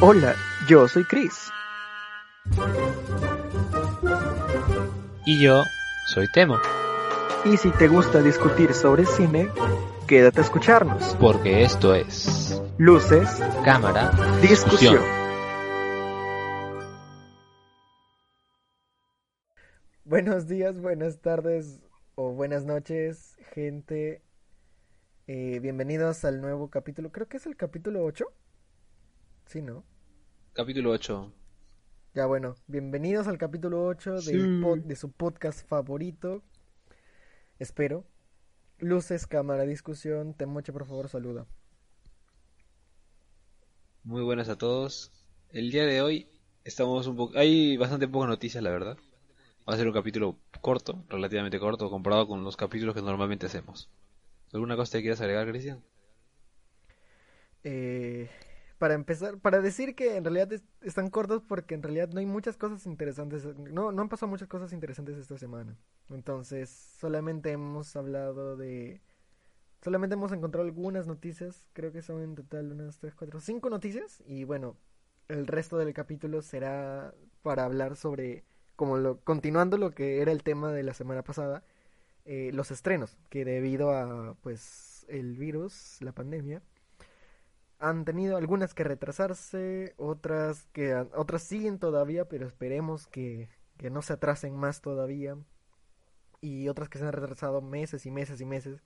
Hola, yo soy Chris. Y yo soy Temo, Y si te gusta discutir sobre cine, quédate a escucharnos. porque esto es Luces, Cámara discusión. Buenos días, buenas tardes o buenas noches, gente. Eh, bienvenidos al nuevo capítulo. Creo que es el capítulo 8. Sí, ¿no? Capítulo 8. Ya bueno, bienvenidos al capítulo 8 del Sí. pod- de su podcast favorito. Espero. Luces, cámara, discusión. Temoche, por favor, saluda. Muy buenas a todos. El día de hoy estamos un poco... Hay bastante pocas noticias, la verdad. Va a ser un capítulo corto, relativamente corto, comparado con los capítulos que normalmente hacemos. ¿Alguna cosa que quieras agregar, Cristian? Eh, para empezar, para decir que en realidad es- están cortos porque en realidad no hay muchas cosas interesantes, no, no han pasado muchas cosas interesantes esta semana. Entonces, solamente hemos hablado de, solamente hemos encontrado algunas noticias, creo que son en total unas 3, 4, 5 noticias y bueno, el resto del capítulo será para hablar sobre, como lo, continuando lo que era el tema de la semana pasada, eh, los estrenos, que debido a pues el virus, la pandemia, han tenido algunas que retrasarse, otras que otras siguen todavía, pero esperemos que, que no se atrasen más todavía. Y otras que se han retrasado meses y meses y meses.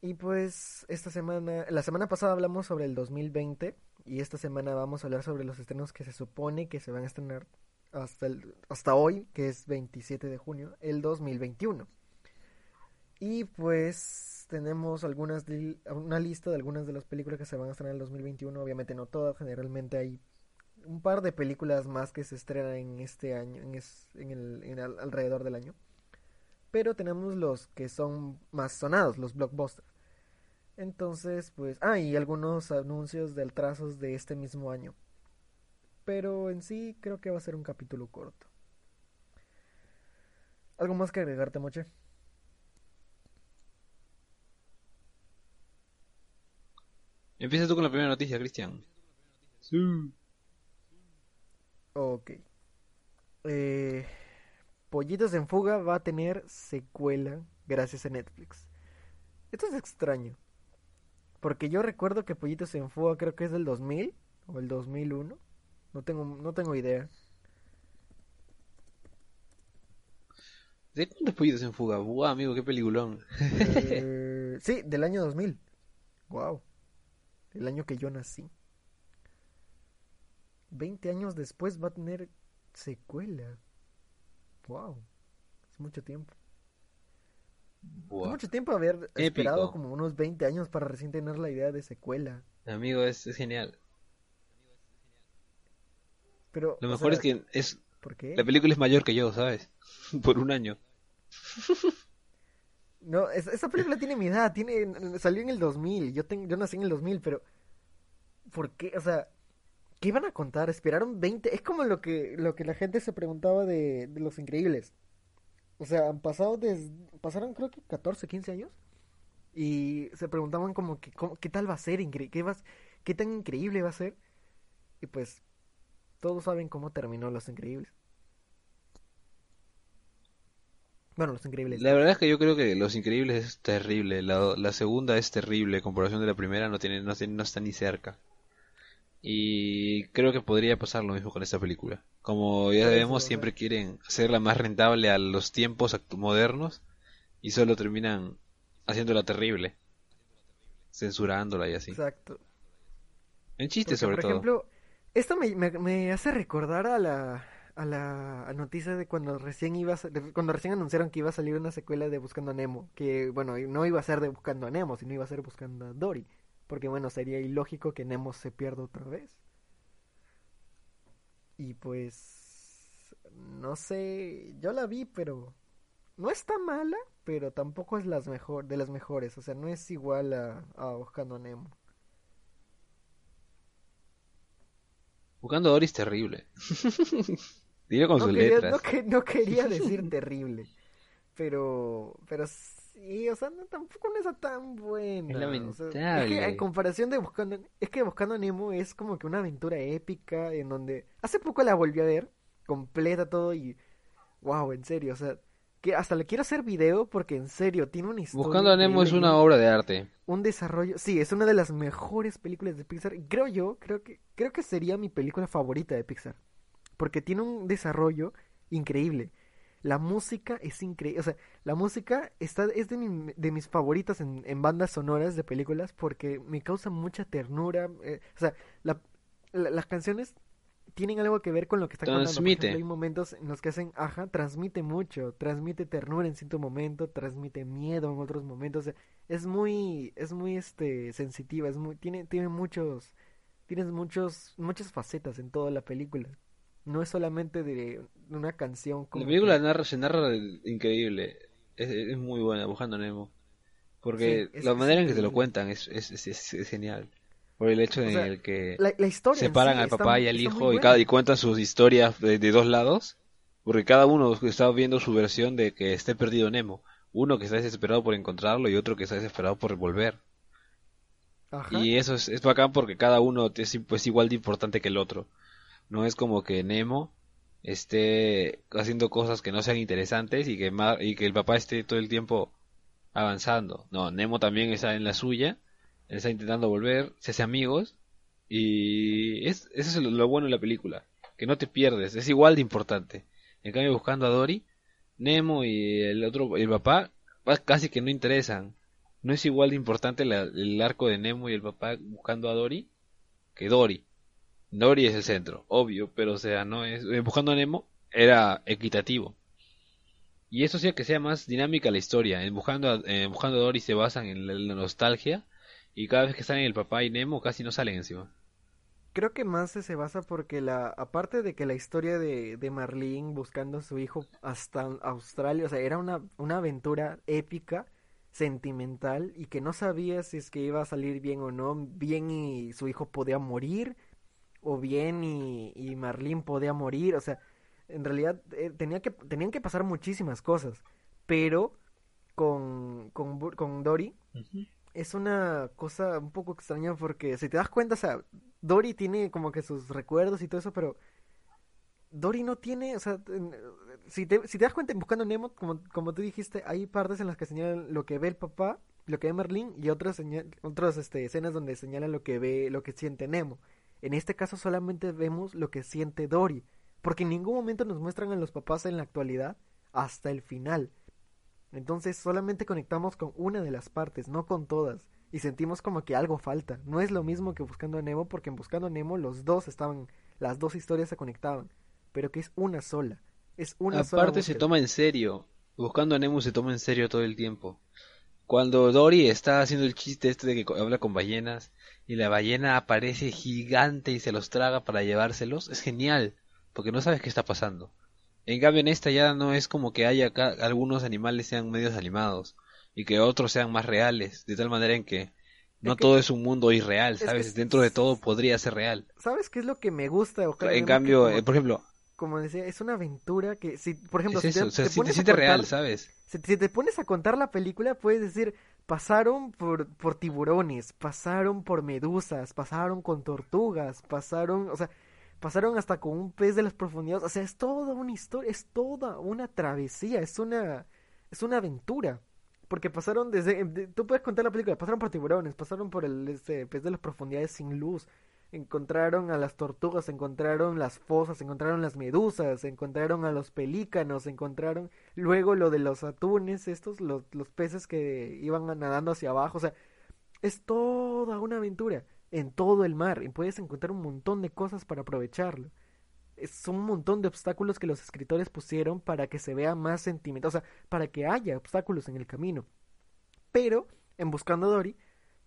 Y pues esta semana, la semana pasada hablamos sobre el 2020 y esta semana vamos a hablar sobre los estrenos que se supone que se van a estrenar hasta el, hasta hoy, que es 27 de junio, el 2021. Y pues tenemos algunas li- una lista de algunas de las películas que se van a estrenar en el 2021, obviamente no todas, generalmente hay un par de películas más que se estrenan en este año, en, es- en el, en al- alrededor del año. Pero tenemos los que son más sonados, los blockbusters. Entonces, pues, ah, y algunos anuncios de trazos de este mismo año. Pero en sí creo que va a ser un capítulo corto. ¿Algo más que agregarte, Moche? Empieza tú con la primera noticia, Cristian. Ok. Eh, Pollitos en Fuga va a tener secuela gracias a Netflix. Esto es extraño. Porque yo recuerdo que Pollitos en Fuga creo que es del 2000 o el 2001. No tengo, no tengo idea. ¿De cuántos pollitos en fuga? Buah, amigo, qué peliculón. Eh, sí, del año 2000. Wow. El año que yo nací. 20 años después va a tener secuela. Wow. Es mucho tiempo. Es mucho tiempo haber esperado como unos 20 años para recién tener la idea de secuela. Amigo, es, es genial. Pero, Lo mejor es que es ¿por qué? la película es mayor que yo, ¿sabes? Por un año. No, es- esa película tiene mi edad, tiene, salió en el 2000, yo, tengo, yo nací en el 2000, pero ¿por qué? O sea, ¿qué iban a contar? Esperaron 20, es como lo que, lo que la gente se preguntaba de, de Los Increíbles. O sea, han pasado des- pasaron creo que 14, 15 años y se preguntaban como que cómo- qué tal va a ser, incre- qué, va- qué tan increíble va a ser. Y pues todos saben cómo terminó Los Increíbles. Bueno, Los Increíbles. La verdad es que yo creo que Los Increíbles es terrible. La, la segunda es terrible. En comparación de la primera, no tiene, no, tiene- no está ni cerca. Y creo que podría pasar lo mismo con esta película. Como ya ser, siempre quieren hacerla más rentable a los tiempos modernos y solo terminan haciéndola terrible. Censurándola y así. Exacto. En chistes, sobre por todo. ejemplo, esto me, me- me hace recordar a la, a la noticia de cuando recién iba a cuando recién anunciaron que iba a salir una secuela de Buscando a Nemo, que bueno, no iba a ser de Buscando a Nemo, sino iba a ser Buscando a Dory. Porque bueno, sería ilógico que Nemo se pierda otra vez. Y pues... No sé, yo la vi, pero... No está mala, pero tampoco es las mejor, de las mejores. O sea, no es igual a, a Buscando Nemo. Buscando a Dory es terrible. Con no sus quería, letras. No, que- no quería decir terrible. Pero, pero sí, o sea, no, tampoco no está tan buena. Es o sea, lamentable. es que en comparación de Buscando, es que Buscando a Nemo es como que una aventura épica en donde hace poco la volví a ver, completa todo y wow, en serio, o sea, que hasta le quiero hacer video porque en serio tiene una historia Buscando a Nemo es una un- obra de arte. un desarrollo, sí, es una de las mejores películas de Pixar. Creo yo, creo que, creo que sería mi película favorita de Pixar. Porque tiene un desarrollo increíble. La música es increíble. O sea, la música está, es de, mi- de mis favoritas en, en bandas sonoras de películas porque me causa mucha ternura. eh, o sea, la- la- las canciones tienen algo que ver con lo que está contando. Por ejemplo, hay momentos en los que hacen, ajá, transmite mucho, transmite ternura en cierto momento, transmite miedo en otros momentos. o sea, es muy, es muy, este, sensitiva, es muy, tiene, tiene muchos, tienes muchos, muchas facetas en toda la película. No es solamente de una canción como La película que- narra, se narra increíble. Es, es muy buena, Buscando Nemo. Porque Sí, es- la es manera en que te lo cuentan es, es, es, es- es genial. Por el hecho O en sea, el que la, la historia separan sí al papá y al hijo y, cada, y cuentan sus historias de, de dos lados. Porque cada uno está viendo su versión de que esté perdido Nemo. Uno que está desesperado por encontrarlo y otro que está desesperado por volver. Ajá. Y eso es, es bacán porque cada uno es pues, igual de importante que el otro. No es como que Nemo esté haciendo cosas que no sean interesantes y que, Mar- y que el papá esté todo el tiempo avanzando. No, Nemo también está en la suya, él está intentando volver, se hace amigos y es, eso es lo, bueno de la película, que no te pierdes, es igual de importante. En cambio, buscando a Dory, Nemo y el otro, el papá, casi que no interesan. No es igual de importante la- el arco de Nemo y el papá buscando a Dory que Dory. Dory es el centro, obvio, pero o sea, no es eh, buscando a Nemo era equitativo. Y eso hacía que sea más dinámica la historia. En buscando a, buscando a Dory se basan en la, la nostalgia y cada vez que salen el papá y Nemo casi no salen encima. Creo que más se basa porque la, aparte de que la historia de, de Marlene buscando a su hijo hasta Australia, o sea, era una, una aventura épica, sentimental, y que no sabía si es que iba a salir bien o no, bien y su hijo podía morir, o bien y, y Marlene podía morir, o sea, en realidad eh, tenía que, tenían que pasar muchísimas cosas, pero con, con, con Dory es una cosa un poco extraña porque si te das cuenta, o sea, Dory tiene como que sus recuerdos y todo eso, pero Dory no tiene, o sea, si te, si te das cuenta en Buscando Nemo, como, como tú dijiste, hay partes en las que señalan lo que ve el papá, lo que ve Merlín y otras señal- otras este, escenas donde señalan lo que ve, lo que siente Nemo. En este caso solamente vemos lo que siente Dory, porque en ningún momento nos muestran a los papás en la actualidad hasta el final. Entonces solamente conectamos con una de las partes, no con todas. Y sentimos como que algo falta. No es lo mismo que Buscando a Nemo, porque en Buscando a Nemo los dos estaban, las dos historias se conectaban. Pero que es una sola. Es una sola Aparte se toma en serio. Buscando a Nemo se toma en serio todo el tiempo. Cuando Dory está haciendo el chiste este de que habla con ballenas y la ballena aparece gigante y se los traga para llevárselos, es genial, porque no sabes qué está pasando. En cambio en esta ya no es como que haya acá algunos animales sean medios animados y que otros sean más reales, de tal manera en que no que- todo es un mundo irreal, es que ¿sabes? es- Dentro de todo podría ser real. ¿Sabes qué es lo que me gusta a En cambio, como, eh, por ejemplo, como decía, es una aventura que, si, por ejemplo, es si te, eso, o sea, te sí te pones a siente real, ¿sabes? Si, si te pones a contar la película, puedes decir, pasaron por, por tiburones, pasaron por medusas, pasaron con tortugas, pasaron, o sea, pasaron hasta con un pez de las profundidades, o sea, es toda una historia, es toda una travesía, es una, es una aventura. Porque pasaron desde, de- tú puedes contar la película, pasaron por tiburones, pasaron por el este, pez de las profundidades sin luz, encontraron a las tortugas, encontraron las fosas, encontraron las medusas, encontraron a los pelícanos, encontraron luego lo de los atunes, estos, los, los peces que iban nadando hacia abajo, o sea, es toda una aventura en todo el mar y puedes encontrar un montón de cosas para aprovecharlo. Es un montón de obstáculos que los escritores pusieron para que se vea más sentimental, o sea, para que haya obstáculos en el camino. Pero, en Buscando a Dory,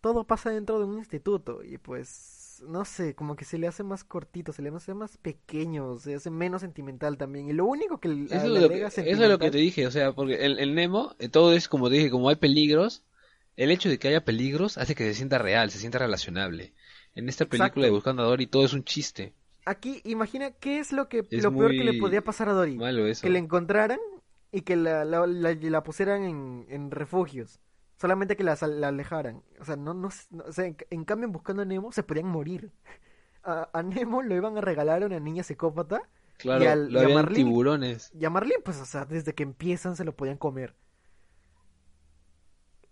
todo pasa dentro de un instituto y pues no sé, como que se le hace más cortito, se le hace más pequeño, se hace menos sentimental también. Y lo único que le Eso, le es lo que, agrega eso es lo que te dije, o sea, porque el, el Nemo, eh, todo es como te dije, como hay peligros, el hecho de que haya peligros hace que se sienta real, se sienta relacionable. En esta película Exacto. de Buscando a Dory todo es un chiste. Aquí, imagina qué es lo que Es lo peor que le podía pasar a Dory. Malo eso. Que la encontraran y que la, la, la- la pusieran en, en refugios. Solamente que la, sal- la alejaran. O sea, no, no, o sea, en, en cambio, en buscando a Nemo se podían morir. A, a Nemo lo iban a regalar a una niña psicópata. Claro, y al- lo y a habían Marlene- tiburones. Y a Marlene, pues, o sea, desde que empiezan se lo podían comer.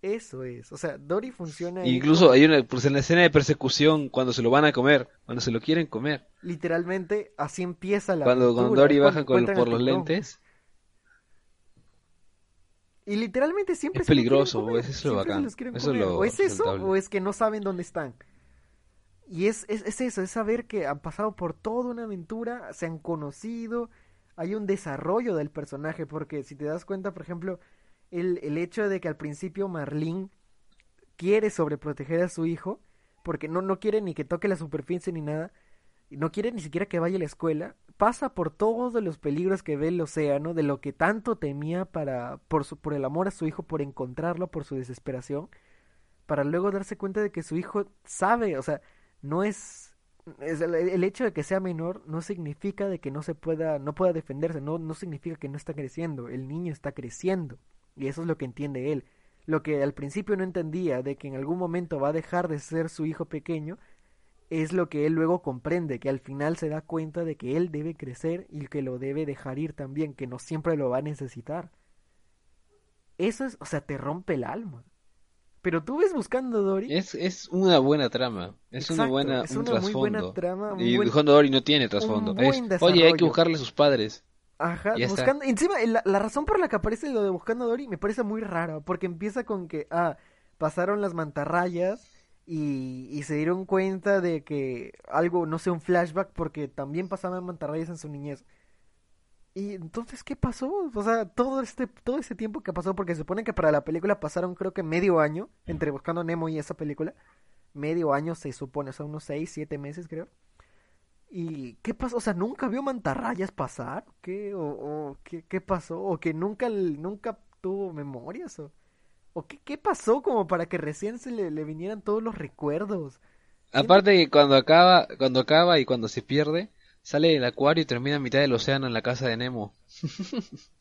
Eso es. O sea, Dory funciona ahí Incluso hay una, pues en la escena de persecución, cuando se lo van a comer, cuando se lo quieren comer, literalmente así empieza la cuando, Dory baja con- por los lentes, Y literalmente siempre Es se peligroso, comer, es eso bacán, eso lo O es eso, o es que no saben dónde están. Y es, es, es eso, es saber que han pasado por toda una aventura, se han conocido, hay un desarrollo del personaje, porque si te das cuenta, por ejemplo, el, el hecho de que al principio Marlene quiere sobreproteger a su hijo, porque no, no quiere ni que toque la superficie ni nada, no quiere ni siquiera que vaya a la escuela, pasa por todos los peligros que ve el océano, de lo que tanto temía para, por, su, por el amor a su hijo, por encontrarlo, por su desesperación, para luego darse cuenta de que su hijo sabe, o sea, no es, el, el hecho de que sea menor no significa de que no se pueda, no pueda defenderse, no, no significa que no está creciendo, el niño está creciendo, y eso es lo que entiende él. Lo que al principio no entendía de que en algún momento va a dejar de ser su hijo pequeño, es lo que él luego comprende, que al final se da cuenta de que él debe crecer y que lo debe dejar ir también, que no siempre lo va a necesitar. Eso es, o sea, te rompe el alma. Pero tú ves buscando a Dory. es, es una buena trama, es una buena, es un una muy buena trasfondo. trama, Y buen- Buscando a Dory no tiene trasfondo. Es, oye, hay que buscarle a sus padres. Ajá, está. buscando. Encima, la, la razón por la que aparece lo de buscando a Dory me parece muy rara, porque empieza con que, ah, pasaron las mantarrayas y, y se dieron cuenta de que algo, no sé, un flashback, porque también pasaban mantarrayas en su niñez. Y entonces, ¿qué pasó? O sea, todo este, todo ese tiempo que pasó, porque se supone que para la película pasaron creo que medio año, entre Buscando a Nemo y esa película. Medio año se supone, o sea, unos seis, siete meses creo. ¿Y qué pasó? O sea, ¿nunca vio mantarrayas pasar? ¿Qué? ¿O, o qué, qué pasó? ¿O que nunca, nunca tuvo memorias? ¿O, o qué, qué pasó como para que recién se le, le vinieran todos los recuerdos? Aparte que cuando acaba, cuando acaba y cuando se pierde, sale del acuario y termina a mitad del océano en la casa de Nemo.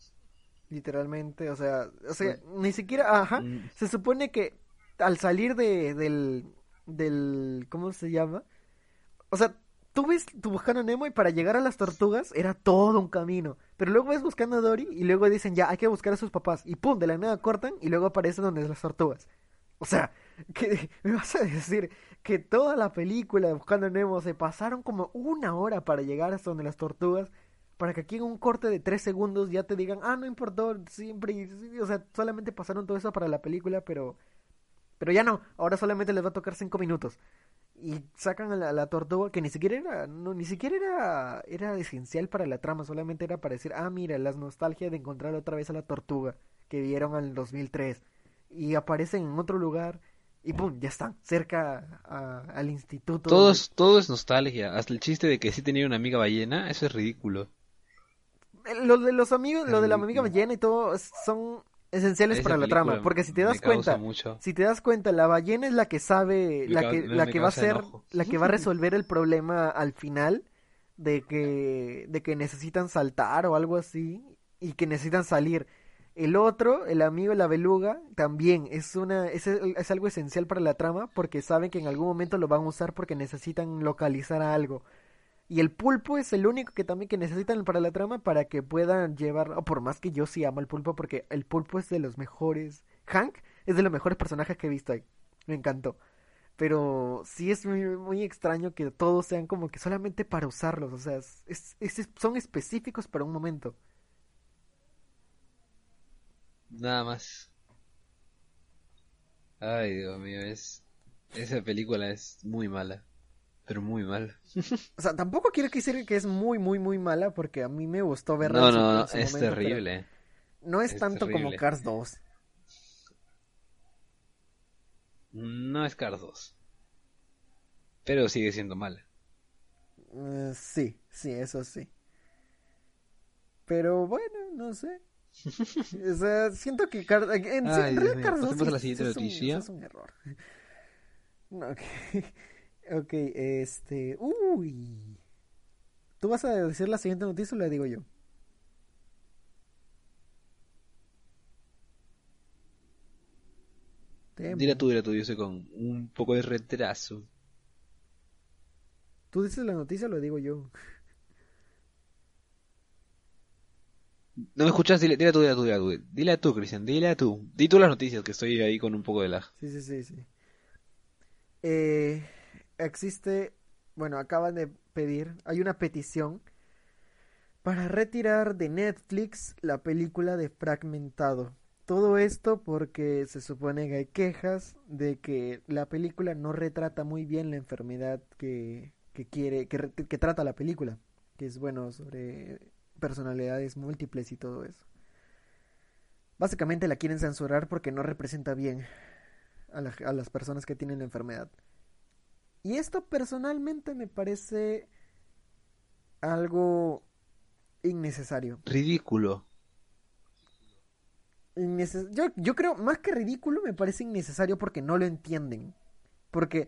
Literalmente, o sea, o sea, ni siquiera, ajá, Mm. se supone que al salir de, del, del, ¿cómo se llama? O sea, tú ves tu buscando Nemo y para llegar a las tortugas era todo un camino, pero luego ves buscando a Dory y luego dicen ya, hay que buscar a sus papás y pum, de la nada cortan y luego aparecen donde las tortugas. O sea, me vas a decir que toda la película de Buscando Nemo se pasaron como una hora para llegar hasta donde las tortugas, para que aquí en un corte de tres segundos ya te digan, ah, no importó, siempre, o sea, solamente pasaron todo eso para la película, pero, pero ya no, ahora solamente les va a tocar cinco minutos. Y sacan a la, tortuga que ni siquiera era, no, ni siquiera era, era esencial para la trama, solamente era para decir, ah, mira, las nostalgias de encontrar otra vez a la tortuga que vieron en el 2003 y aparecen en otro lugar y pum, ya están, cerca a- al instituto. Todo es, todo es nostalgia. Hasta el chiste de que sí tenía una amiga ballena, eso es ridículo. Eh, Lo de los amigos, lo de la amiga ballena y todo son esenciales Esa para la trama, porque si te das cuenta, mucho. si te das cuenta, la ballena es la que sabe, Me la que, me- la me que va a ser, enojo. la que va a resolver el problema al final de que, de que necesitan saltar o algo así y que necesitan salir. El otro, el amigo la beluga, también es una, es, es algo esencial para la trama porque saben que en algún momento lo van a usar porque necesitan localizar a algo. Y el pulpo es el único que también que necesitan para la trama para que puedan llevar, o por más que yo sí amo al pulpo porque el pulpo es de los mejores, Hank es de los mejores personajes que he visto ahí, me encantó. Pero sí es muy, muy extraño que todos sean como que solamente para usarlos, o sea, es- es- son específicos para un momento. Nada más. Ay, Dios mío, es... Esa película es muy mala. Pero muy mala. O sea, tampoco quiero decir que es muy, muy, muy mala porque a mí me gustó verla No, en su- no, en su es momento, terrible. No es, Es tanto como terrible. Cars 2. No es Cars 2. Pero sigue siendo mala. Eh, sí, sí, eso sí. Pero bueno, no sé. o sea, siento que Cars, en, Ay, en realidad Cars 2 pasemos a la sí- siguiente sí es un- es un error. No, ok. Ok, este. Uy. ¿Tú vas a decir la siguiente noticia o la digo yo? Dile tú, dile tú, yo estoy con un poco de retraso. ¿Tú dices la noticia o la digo yo? ¿No me escuchas? Dile, dile tú, dile tú, dile tú. Dile tú, Cristian, dile tú. Di tú las noticias, que estoy ahí con un poco de lag. Sí, sí, sí, sí. Eh, existe, bueno, acaban de pedir, hay una petición para retirar de Netflix la película de Fragmentado. Todo esto porque se supone que hay quejas de que la película no retrata muy bien la enfermedad que, que quiere, que, trata la película, que es bueno sobre personalidades múltiples y todo eso. Básicamente la quieren censurar porque no representa bien a, a las personas que tienen la enfermedad. Y esto personalmente me parece algo innecesario. Ridículo. Inneces- yo, yo creo, más que ridículo, me parece innecesario porque no lo entienden. Porque,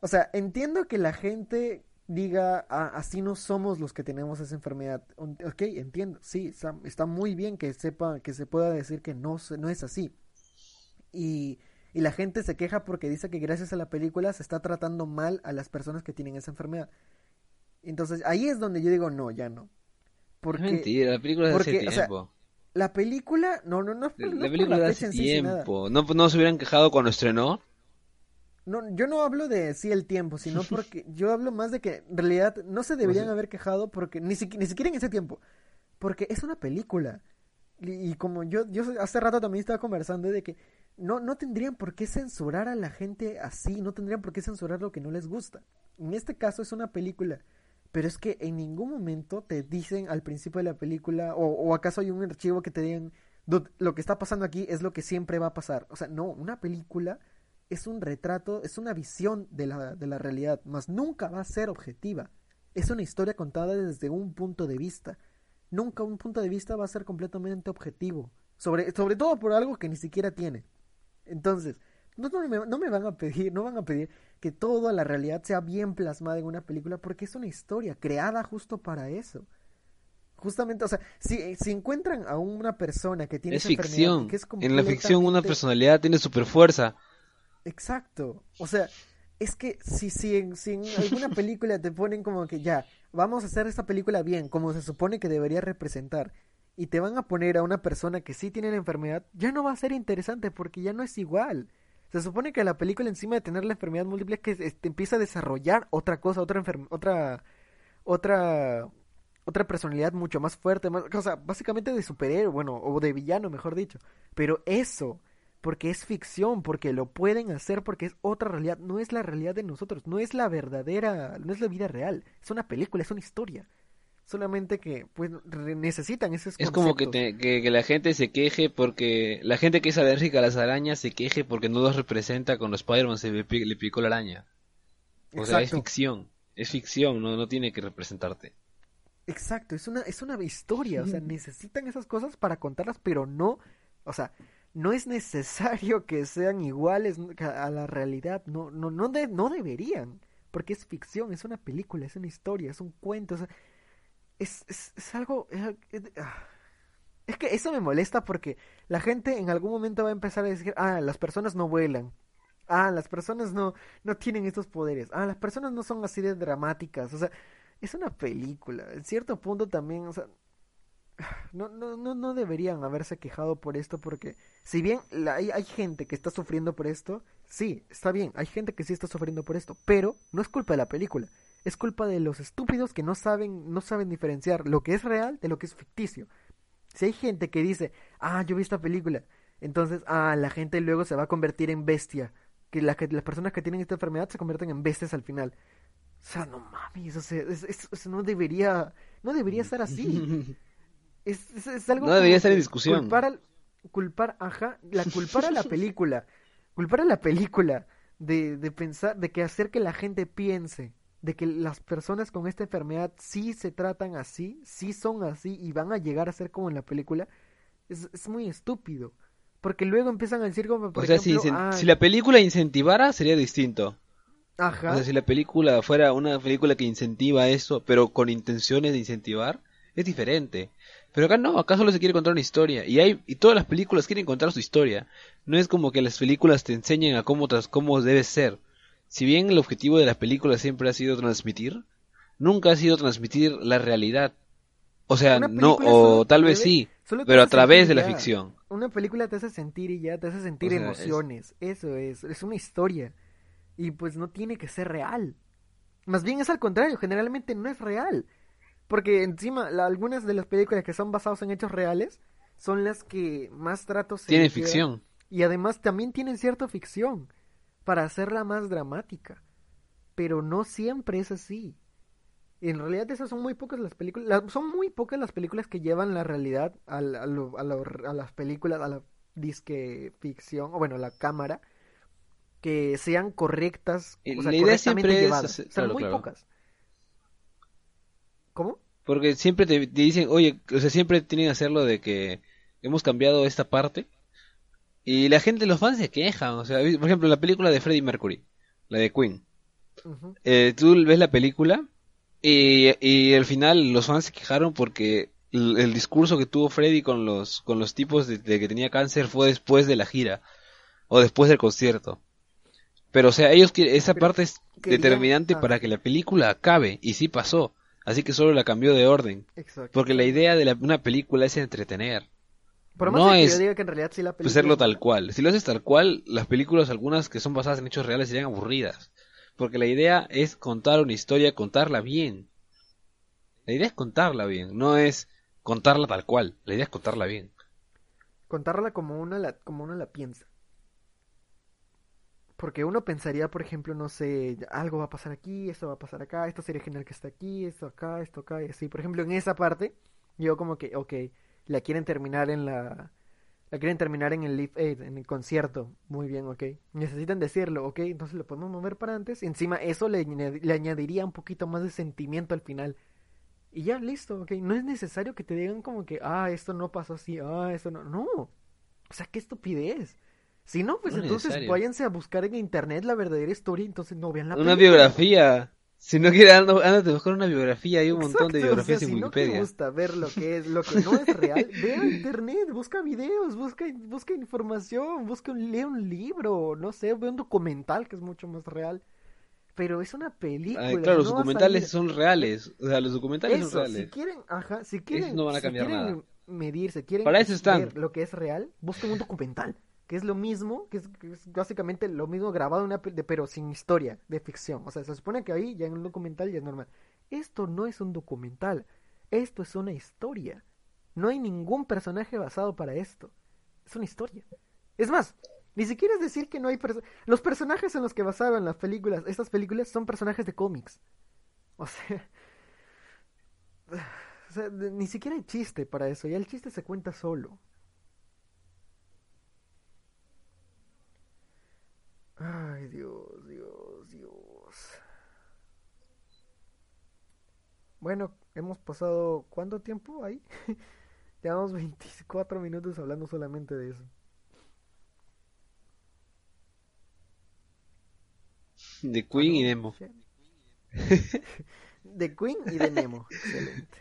o sea, entiendo que la gente diga, "Ah, así no somos los que tenemos esa enfermedad. Ok, entiendo, sí, está, está muy bien que sepa, que se pueda decir que no, no es así. Y, y la gente se queja porque dice que gracias a la película se está tratando mal a las personas que tienen esa enfermedad. Entonces, ahí es donde yo digo, no, ya no. Porque es mentira, la película es de hace porque, o sea, tiempo. la película, no, no, no, la película la de hace en sí, tiempo. ¿No, ¿No se hubieran quejado cuando estrenó? No, yo no hablo de sí el tiempo, sino porque yo hablo más de que en realidad no se deberían sé. haber quejado porque ni, siqui- ni siquiera en ese tiempo, porque es una película. Y, y como yo, yo hace rato también estaba conversando de que no, no tendrían por qué censurar a la gente así, no tendrían por qué censurar lo que no les gusta. En este caso es una película, pero es que en ningún momento te dicen al principio de la película, o, o acaso hay un archivo que te digan, "Dude, lo que está pasando aquí es lo que siempre va a pasar. O sea, no, una película es un retrato, es una visión de la, de la realidad, mas nunca va a ser objetiva. Es una historia contada desde un punto de vista. Nunca un punto de vista va a ser completamente objetivo. Sobre, sobre todo por algo que ni siquiera tiene. Entonces, no, no me, no me van a pedir, no van a pedir que toda la realidad sea bien plasmada en una película porque es una historia creada justo para eso. Justamente, o sea, si, si encuentran a una persona que tiene Es esa ficción. que es En la ficción una personalidad tiene super fuerza. Exacto. O sea, es que si, si, en, si en alguna película te ponen como que ya, vamos a hacer esta película bien, como se supone que debería representar, y te van a poner a una persona que sí tiene la enfermedad, ya no va a ser interesante porque ya no es igual. Se supone que la película encima de tener la enfermedad múltiple es que este, empieza a desarrollar otra cosa, otra otra, otra, otra personalidad mucho más fuerte, más, o sea, básicamente de superhéroe, bueno, o de villano, mejor dicho. Pero eso, porque es ficción, porque lo pueden hacer, porque es otra realidad, no es la realidad de nosotros, no es la verdadera, no es la vida real, es una película, es una historia. Solamente que pues necesitan esos Es como que, te- que, que la gente se queje porque... La gente que es alérgica a las arañas se queje porque no los representa cuando Spider-Man se le, le picó la araña. O sea, es ficción. Es ficción, no, no tiene que representarte. Exacto, es una, es una historia, o sea, necesitan esas cosas para contarlas, pero no, o sea, no es necesario que sean iguales a a la realidad, no, no, no, de- no deberían, porque es ficción, es una película, es una historia, es un cuento, o sea, es, es, es algo, es, ah. Es que eso me molesta porque la gente en algún momento va a empezar a decir, ah, las personas no vuelan, ah, las personas no, no tienen estos poderes, ah, las personas no son así de dramáticas, o sea, es una película. En cierto punto también, o sea, no, no, no, no deberían haberse quejado por esto porque si bien la- hay, hay gente que está sufriendo por esto, sí, está bien, hay gente que sí está sufriendo por esto, pero no es culpa de la película, es culpa de los estúpidos que no saben, no saben diferenciar lo que es real de lo que es ficticio. Si hay gente que dice, ah, yo vi esta película, entonces, ah, la gente luego se va a convertir en bestia, que, la, que las personas que tienen esta enfermedad se convierten en bestias al final. O sea, no mames, o sea, es- es- eso no debería, no debería ser así. Es, algo No debería estar en discusión. Culpar, al- culpar, ajá, la culpar a la película, culpar a la película de, de pensar, de que hacer que la gente piense de que las personas con esta enfermedad sí se tratan así, sí son así y van a llegar a ser como en la película, es, es muy estúpido. Porque luego empiezan a decir como, por o sea, ejemplo, si, "Ah, si la película incentivara, sería distinto. ajá, O sea, si la película fuera una película que incentiva eso, pero con intenciones de incentivar, es diferente. Pero acá no, acá solo se quiere contar una historia. Y hay y todas las películas quieren contar su historia. No es como que las películas te enseñen a cómo, tras, cómo debe ser. Si bien el objetivo de las películas siempre ha sido transmitir, nunca ha sido transmitir la realidad. O sea, no, o tal vez sí, pero a través de la ficción. Una película te hace sentir y ya te hace sentir O sea, es- emociones. Eso es, es una historia. Y pues no tiene que ser real. Más bien es al contrario, generalmente no es real. Porque encima, la- algunas de las películas que son basadas en hechos reales son las que más tratos se Tiene le quedan. ficción. Y además también tienen cierta ficción para hacerla más dramática. Pero no siempre es así. En realidad esas son muy pocas las películas, la- son muy pocas las películas que llevan la realidad a, la- a lo- a lo- a las películas, a la disque ficción, o bueno, a la cámara, que sean correctas, o sea, la idea siempre es llevadas. Son claro, muy claro. pocas. ¿Cómo? Porque siempre te, te dicen, oye, o sea, siempre tienen que hacerlo de que hemos cambiado esta parte. Y la gente, los fans se quejan. O sea, por ejemplo, la película de Freddie Mercury, la de Queen. Eh, tú ves la película y, y al final los fans se quejaron porque el, el discurso que tuvo Freddie con los, con los tipos de, de que tenía cáncer fue después de la gira o después del concierto. Pero, o sea, ellos quieren, esa Pero parte es querían- determinante ah. para que la película acabe y sí pasó. Así que solo la cambió de orden. Exacto. Porque la idea de la- una película es entretener, Por más no que es yo diga que en realidad sí la película hacerlo es tal cual. Si lo haces tal cual, las películas, algunas que son basadas en hechos reales, serían aburridas. Porque la idea es contar una historia, contarla bien. La idea es contarla bien, no es contarla tal cual. La idea es contarla bien. contarla como uno la, como uno la piensa. Porque uno pensaría, por ejemplo, no sé, algo va a pasar aquí, esto va a pasar acá, esto sería genial que está aquí, esto acá, esto acá, y así. Por ejemplo, en esa parte, yo como que, ok, la quieren terminar en la... La quieren terminar en el Live Aid, en el concierto. Muy bien, ok. Necesitan decirlo, ok. Entonces lo podemos mover para antes. Y encima eso le, le añadiría un poquito más de sentimiento al final. Y ya, listo, ok. No es necesario que te digan como que, ah, esto no pasó así, ah, esto no. No. O sea, qué estupidez. Si no, pues No entonces váyanse a buscar en internet la verdadera historia, entonces no vean la Una película. biografía. Si no quieres, ándate a buscar una biografía. Hay un montón de Exacto, o sea, biografías en si no te Wikipedia. gusta ver lo que es, lo que no es real, ve a internet, busca videos, busca, busca información, busca un, lee un libro, no sé, ve un documental que es mucho más real. Pero es una película. Claro, los no documentales son reales. O sea, los documentales son Eso, si reales. quieren, ajá, si quieren, no van a si quieren nada. medirse, quieren Para eso están. ver lo que es real, busquen un documental, que es lo mismo, que es, básicamente lo mismo grabado una de- pero sin historia, de ficción. O sea, se supone que ahí ya en un documental ya es normal. Esto no es un documental, esto es una historia. No hay ningún personaje basado para esto. Es una historia. Es más, ni siquiera es decir que no hay perso- los personajes en los que basaban las películas, estas películas son personajes de cómics. O sea, o sea, ni siquiera hay chiste para eso, ya el chiste se cuenta solo. Ay, Dios, Dios, Dios. Bueno, hemos pasado ¿cuánto tiempo ahí? Llevamos 24 minutos hablando solamente de eso. De Queen y Ah, Nemo. De Queen y de Nemo. Excelente.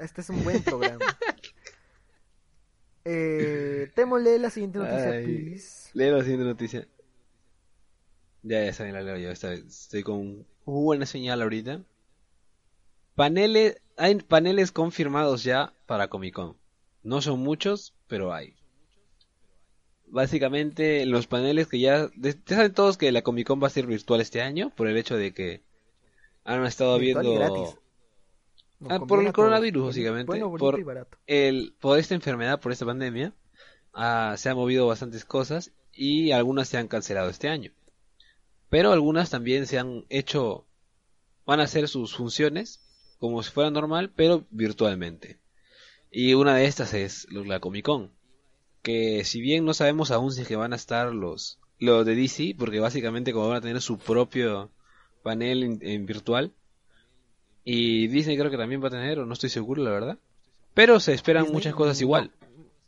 Este es un buen programa. Eh, Temo, lee la siguiente noticia, Ay. please. Lee la siguiente noticia. Ya, ya saben, la leo yo. Esta vez estoy con buena señal ahorita. Paneles, hay paneles confirmados ya para Comic Con. No son muchos, pero hay. Básicamente, los paneles que ya... Ya saben todos que la Comic Con va a ser virtual este año, por el hecho de que han estado Virtual viendo... Ah, por el coronavirus, básicamente, Bueno, por- y barato. el, por esta enfermedad, por esta pandemia, ah, se han movido bastantes cosas y algunas se han cancelado este año. Pero algunas también se han hecho, van a hacer sus funciones como si fuera normal, pero virtualmente. Y una de estas es la Comic Con, que si bien no sabemos aún si es que van a estar los, los de DC, porque básicamente como van a tener su propio panel en, en virtual, y Disney creo que también va a tener, o no estoy seguro la verdad, pero se esperan Disney, muchas cosas igual,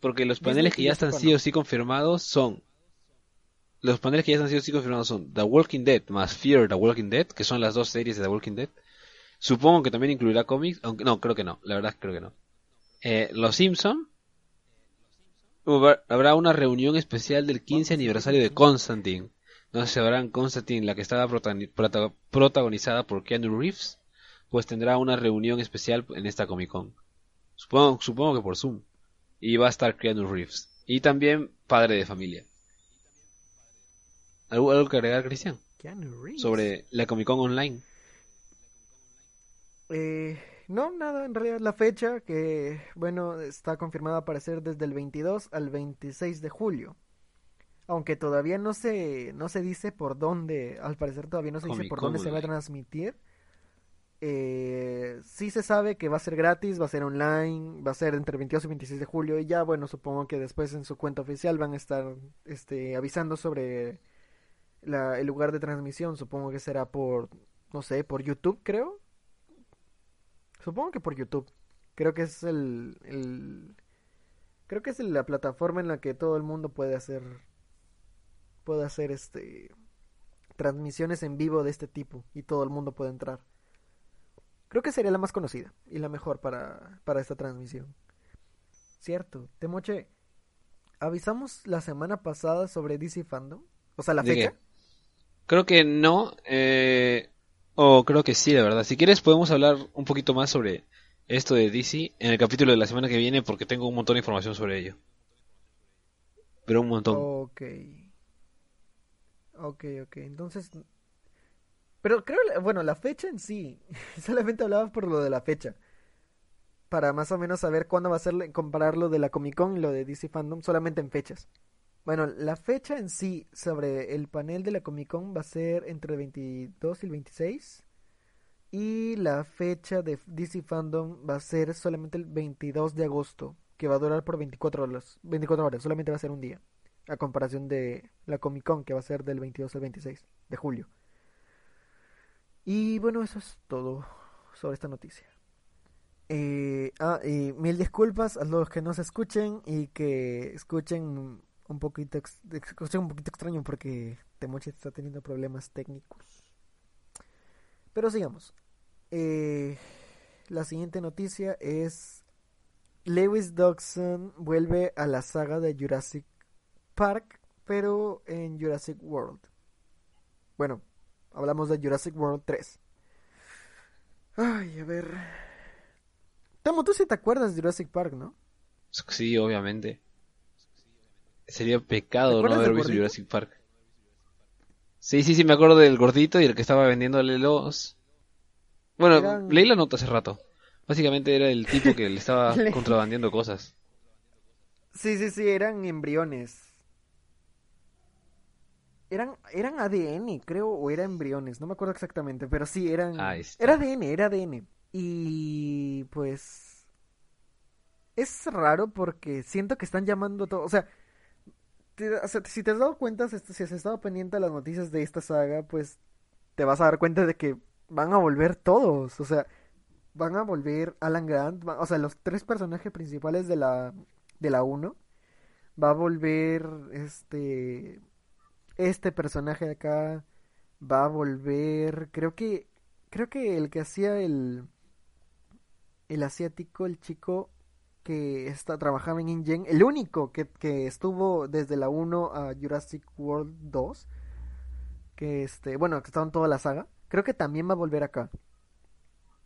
porque los paneles que ya están sí o sí confirmados son los paneles que ya están sí o sí confirmados son The Walking Dead más Fear the Walking Dead, que son las dos series de The Walking Dead. Supongo que también incluirá cómics, aunque no, creo que no, la verdad creo que no. Eh, Los Simpson. Habrá una reunión especial del 15 aniversario de Constantine. No se sabrán Constantine, la que estaba protagoni- prota- protagonizada por Keanu Reeves, pues tendrá una reunión especial en esta Comic Con. Supongo, supongo que por Zoom. Y va a estar Keanu Reeves. Y también padre de familia. ¿Algo, algo que agregar, Cristian? Sobre la Comic Con Online. Eh, no, nada, en realidad la fecha que, bueno, está confirmada para ser desde el 22 al 26 de julio. Aunque todavía no se, no se dice por dónde, al parecer todavía no se dice por Con dónde se va a transmitir. Eh, sí se sabe que va a ser gratis, va a ser online, va a ser entre 22 y 26 de julio y ya, bueno, supongo que después en su cuenta oficial van a estar este, avisando sobre la, el lugar de transmisión, supongo que será por, no sé, por YouTube, creo. Supongo que por YouTube. Creo que es el, el- creo que es la plataforma en la que todo el mundo puede hacer puede hacer este transmisiones en vivo de este tipo y todo el mundo puede entrar. Creo que sería la más conocida y la mejor para, para esta transmisión. Cierto, Temoche, avisamos la semana pasada sobre DC Fandom, o sea, la ¿De fecha. qué? Creo que no, eh, o creo que sí, la verdad. Si quieres podemos hablar un poquito más sobre esto de DC en el capítulo de la semana que viene porque tengo un montón de información sobre ello. Pero un montón. Ok. Ok, ok. Entonces. Pero creo, bueno, la fecha en sí. Solamente hablaba por lo de la fecha. Para más o menos saber cuándo va a ser, comparar lo de la Comic Con y lo de DC Fandom solamente en fechas. Bueno, la fecha en sí sobre el panel de la Comic Con va a ser entre el 22 y el 26. Y la fecha de DC Fandom va a ser solamente el 22 de agosto, que va a durar por 24 horas. 24 horas, solamente va a ser un día. A comparación de la Comic Con, que va a ser del 22 al 26 de julio. Y bueno, eso es todo sobre esta noticia. Eh, ah, mil disculpas a los que nos escuchen y que escuchen un poquito, escuchen un poquito extraño porque Temochi está teniendo problemas técnicos. Pero sigamos. Eh, la siguiente noticia es Lewis Dodson vuelve a la saga de Jurassic Park, pero en Jurassic World. Bueno, hablamos de Jurassic World 3. Ay, a ver. Tamo, tú sí te acuerdas de Jurassic Park, ¿no? Sí, obviamente. Sería ¿Te pecado no haber visto? Jurassic Park. Sí, sí, sí, me acuerdo del gordito y el que estaba vendiéndole los... Bueno, Eran- leí la nota hace rato. Básicamente era el tipo que le estaba contrabandeando cosas. Sí, sí, sí, eran embriones. Eran, eran ADN, creo, o eran embriones, no me acuerdo exactamente, pero sí, eran... Está. Era ADN, era ADN. Y pues... Es raro porque siento que están llamando todo, o sea, te- o sea, si te has dado cuenta, si has estado pendiente a las noticias de esta saga, pues te vas a dar cuenta de que van a volver todos, o sea, van a volver Alan Grant, va- o sea, los tres personajes principales de la de la 1 va a volver este este personaje de acá va a volver, creo que creo que el que hacía el el asiático, el chico que está trabajaba en InGen, el único que, que estuvo desde la 1 a Jurassic World 2, que este, bueno, que estaba en toda la saga, creo que también va a volver acá.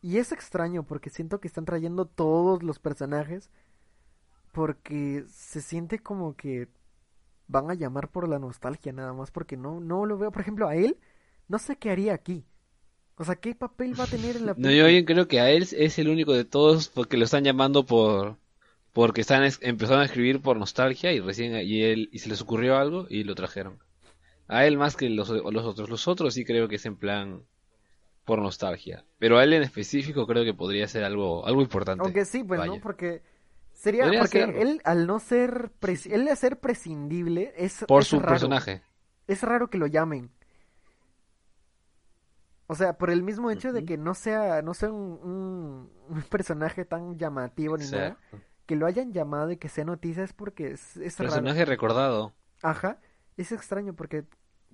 Y es extraño porque siento que están trayendo todos los personajes porque se siente como que van a llamar por la nostalgia nada más porque no no lo veo, por ejemplo, a él no sé qué haría aquí. O sea, ¿qué papel va a tener en la No, yo bien creo que a él es el único de todos porque lo están llamando por porque están es- empezaron a escribir por nostalgia y recién y él y se les ocurrió algo y lo trajeron. A él más que los, los otros. Los otros sí creo que es en plan por nostalgia, pero a él en específico creo que podría ser algo algo importante. Aunque sí, pues no, porque Sería Podría porque él al no ser pres- él al ser prescindible es Por es su raro. personaje. Es raro que lo llamen. O sea, por el mismo hecho de que no sea no sea un, un- un personaje tan llamativo ni nada, que lo hayan llamado y que sea noticia es porque es, es raro. Personaje recordado. Ajá, es extraño porque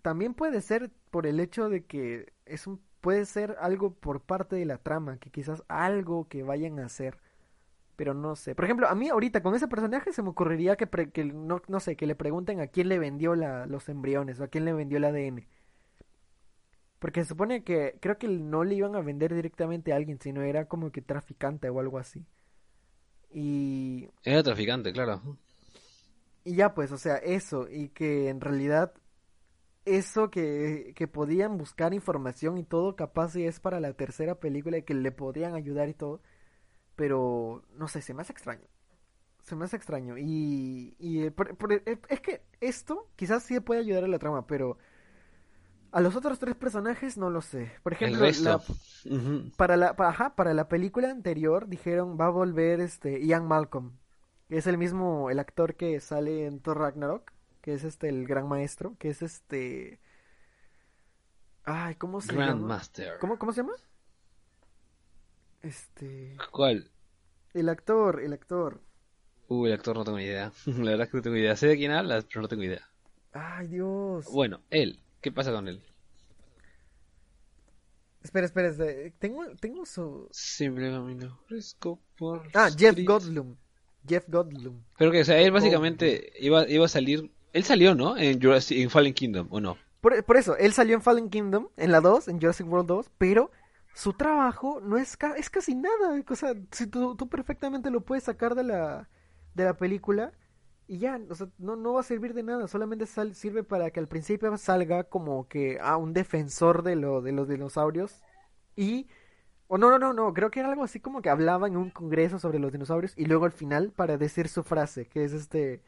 también puede ser por el hecho de que es un puede ser algo por parte de la trama, que quizás algo que vayan a hacer, pero no sé. Por ejemplo, a mí ahorita con ese personaje se me ocurriría que, pre- que no, no sé, que le pregunten a quién le vendió la, los embriones o a quién le vendió el ADN. Porque se supone que creo que no le iban a vender directamente a alguien, sino era como que traficante o algo así. Y Era traficante, claro. y ya pues, o sea, eso, y que en realidad eso que, que podían buscar información y todo, capaz si es para la tercera película y que le podrían ayudar y todo, pero no sé, se me hace extraño. Se me hace extraño. Y, y eh, por- por- eh, es que esto quizás sí puede ayudar a la trama, pero a los otros tres personajes no lo sé. Por ejemplo, para la, ajá, para la película anterior dijeron va a volver este Ian Malcolm, que es el mismo, el actor que sale en Thor Ragnarok, que es este el gran maestro, que es este Ay, ¿cómo se llama? Grandmaster. ¿Cómo, cómo se llama? Este ¿Cuál? el actor, el actor. Uy, el actor no tengo ni idea. La verdad es que no tengo idea. Sé de quién hablas, pero no tengo idea. Ay, Dios. Bueno, él. ¿Qué pasa con él? Espera, espera, espera, tengo tengo su Simple camino fresco por Ah, Jeff street. Goldblum. Jeff Goldblum. Pero que, o sea, él básicamente iba, iba a salir. Él salió, ¿no? En, Jurassic, en Fallen Kingdom, ¿o no? Por, por eso, él salió en Fallen Kingdom, en la 2, en Jurassic World 2, pero su trabajo no es, ca- es casi nada. O sea, si tú, tú perfectamente lo puedes sacar de la, de la película y ya, o sea, no, no va a servir de nada. Solamente sirve para que al principio salga como que a un defensor de, lo, de los dinosaurios y... O no, no, no, no, creo que era algo así como que hablaba en un congreso sobre los dinosaurios y luego al final para decir su frase, que es este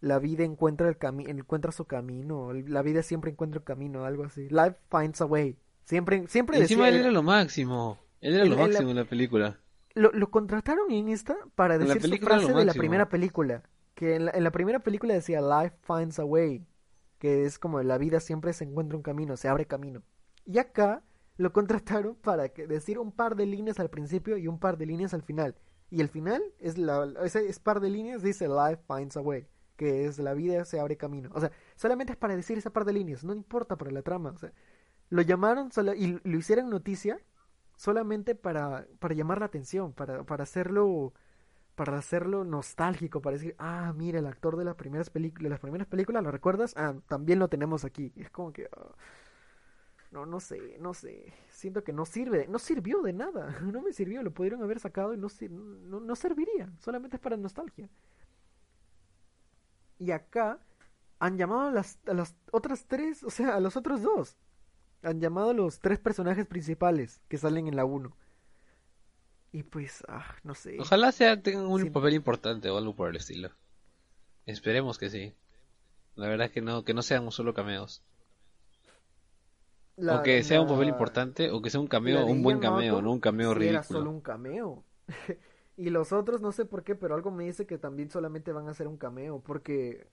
la vida encuentra el camino, encuentra su camino, la vida siempre encuentra el camino, algo así. Life finds a way. Siempre, siempre encima decía, él era lo máximo. Él era lo máximo en la película. lo, lo contrataron en esta para decir su frase de la primera película. Que en la, en la primera película decía Life finds a way. Que es como la vida siempre se encuentra un camino, se abre camino. Y acá lo contrataron para que decir un par de líneas al principio y un par de líneas al final. Y el final es la, ese es par de líneas dice Life finds a way. Que es la vida se abre camino. O sea, solamente es para decir esa par de líneas. No importa para la trama. O sea, lo llamaron solo- y lo hicieron noticia solamente para, para llamar la atención, para, para hacerlo para hacerlo nostálgico, para decir, ah, mira, el actor de las primeras películas, de las primeras películas, ¿lo recuerdas? Ah, también lo tenemos aquí. Es como que ah, no, no sé, no sé. Siento que no sirve, no sirvió de nada. No me sirvió, lo pudieron haber sacado y no, no, no serviría. Solamente es para nostalgia. Y acá han llamado a las, a las otras tres, o sea, a los otros dos. Han llamado a los tres personajes principales que salen en la 1. Y pues, ah, no sé. Ojalá sea, tengan un Sí. papel importante o algo por el estilo. Esperemos que sí. La verdad es que no, que no sean solo cameos. La- o que sea un papel importante, o que sea un cameo, un buen cameo, no un cameo sí Era ridículo. solo un cameo. y los otros no sé por qué, pero algo me dice que también solamente van a ser un cameo. Porque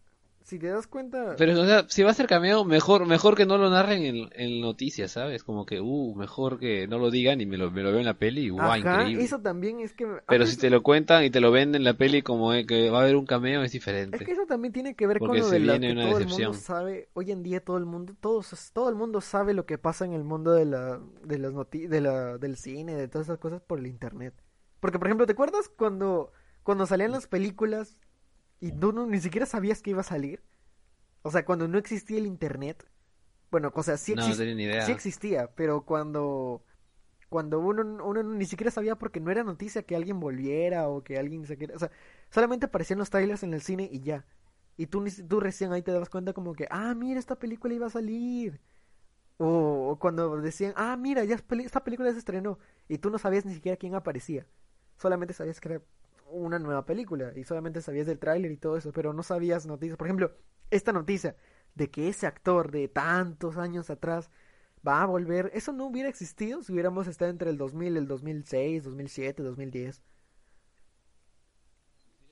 si te das cuenta, Pero, o sea, si va a ser cameo, mejor, mejor que no lo narren en, en noticias, ¿sabes? Como que, uh, mejor que no lo digan y me lo, me lo veo en la peli y, guau, ajá, increíble. eso también es que. Pero si te lo cuentan y te lo venden en la peli como eh, que va a haber un cameo, es Es diferente. que eso también tiene que ver con lo de la que todo el mundo sabe, hoy en día todo el mundo, todos, todo el mundo sabe lo que pasa en el mundo de la, de las noti de la, del cine, de todas esas cosas por el internet. Porque, por ejemplo, ¿te acuerdas cuando, cuando salían las películas y tú no- ni siquiera sabías que iba a salir? O sea, cuando no existía el internet. Bueno, o sea, sí, No, no tenía ni idea. sí existía, pero cuando, cuando uno, uno ni siquiera sabía porque no era noticia que alguien volviera o que alguien se quiera, o sea, solamente aparecían los trailers en el cine y ya. Y tú, tú recién ahí te dabas cuenta como que, ah, mira, esta película iba a salir. O, o cuando decían, ah, mira, ya esta película ya se estrenó. Y tú no sabías ni siquiera quién aparecía. Solamente sabías que era una nueva película. Y solamente sabías del tráiler y todo eso. Pero no sabías noticias. Por ejemplo, esta noticia de que ese actor de tantos años atrás va a volver. Eso no hubiera existido si hubiéramos estado entre el 2000, el 2006, 2007, 2010.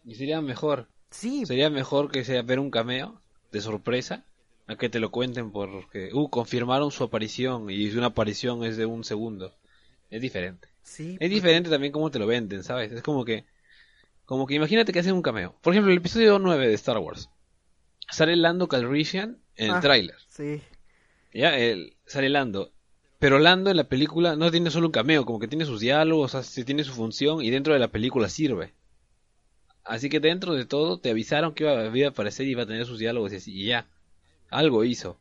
Y sería mejor. Sí, Sería mejor que sea ver un cameo de sorpresa a que te lo cuenten porque, uh, confirmaron su aparición y una aparición es de un segundo. Es diferente. sí. Es diferente también cómo te lo venden, ¿sabes? Es como que, como que imagínate que hacen un cameo. Por ejemplo, el episodio 9 de Star Wars. Sale Lando Calrissian en el Ah. tráiler. Sí. Ya, él sale Lando. Pero Lando en la película no tiene solo un cameo, como que tiene sus diálogos, así, tiene su función y dentro de la película sirve. Así que dentro de todo te avisaron que iba, a- aparecer y iba a tener sus diálogos y así, y ya. Algo hizo.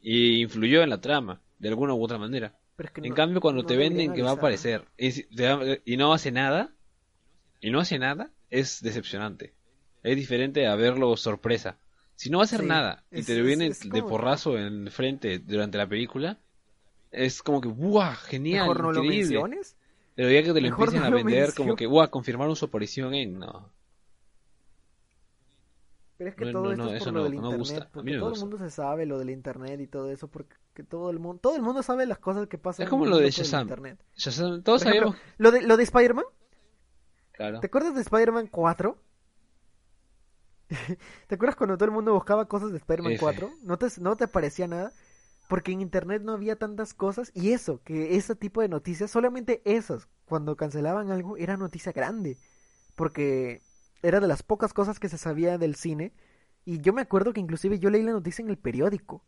Y influyó en la trama, de alguna u otra manera. Pero es que En no- cambio, cuando no te venden que va a aparecer y no hace nada, y no hace nada, es decepcionante. Es diferente a verlo sorpresa. Si no va a hacer Sí, nada y es- te lo es- viene es de porrazo en frente durante la película, es como que, ¡buah! Genial, Mejor no lo increíble. menciones. Pero ya que te lo Mejor empiecen no a lo vender como que, ¡buah! Confirmaron su aparición en. No. Pero es que No, todo esto es por lo del internet, gusta. Porque todo gusta. el mundo se sabe lo del internet y todo eso, porque que todo el mundo, todo el mundo sabe las cosas que pasan. Es en como el lo de Shazam. internet. Shazam, todos ejemplo, lo de lo de Spider-Man, Claro. ¿te acuerdas de Spider-Man 4? ¿Te acuerdas cuando todo el mundo buscaba cosas de Spider-Man F. 4? ¿No te, no te parecía nada? Porque en internet no había tantas cosas y eso, que ese tipo de noticias, solamente esas, cuando cancelaban algo, era noticia grande. Porque era de las pocas cosas que se sabía del cine. Y yo me acuerdo que inclusive yo leí la noticia en el periódico.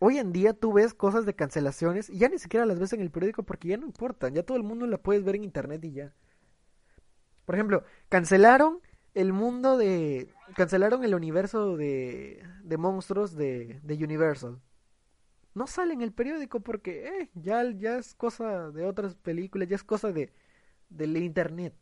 Hoy en día tú ves cosas de cancelaciones y ya ni siquiera las ves en el periódico porque ya no importan. Ya todo el mundo la puedes ver en internet y ya. Por ejemplo, cancelaron el mundo de... Cancelaron el universo de, de monstruos de, de Universal. No sale en el periódico porque eh, ya, ya es cosa de otras películas, ya es cosa de del internet.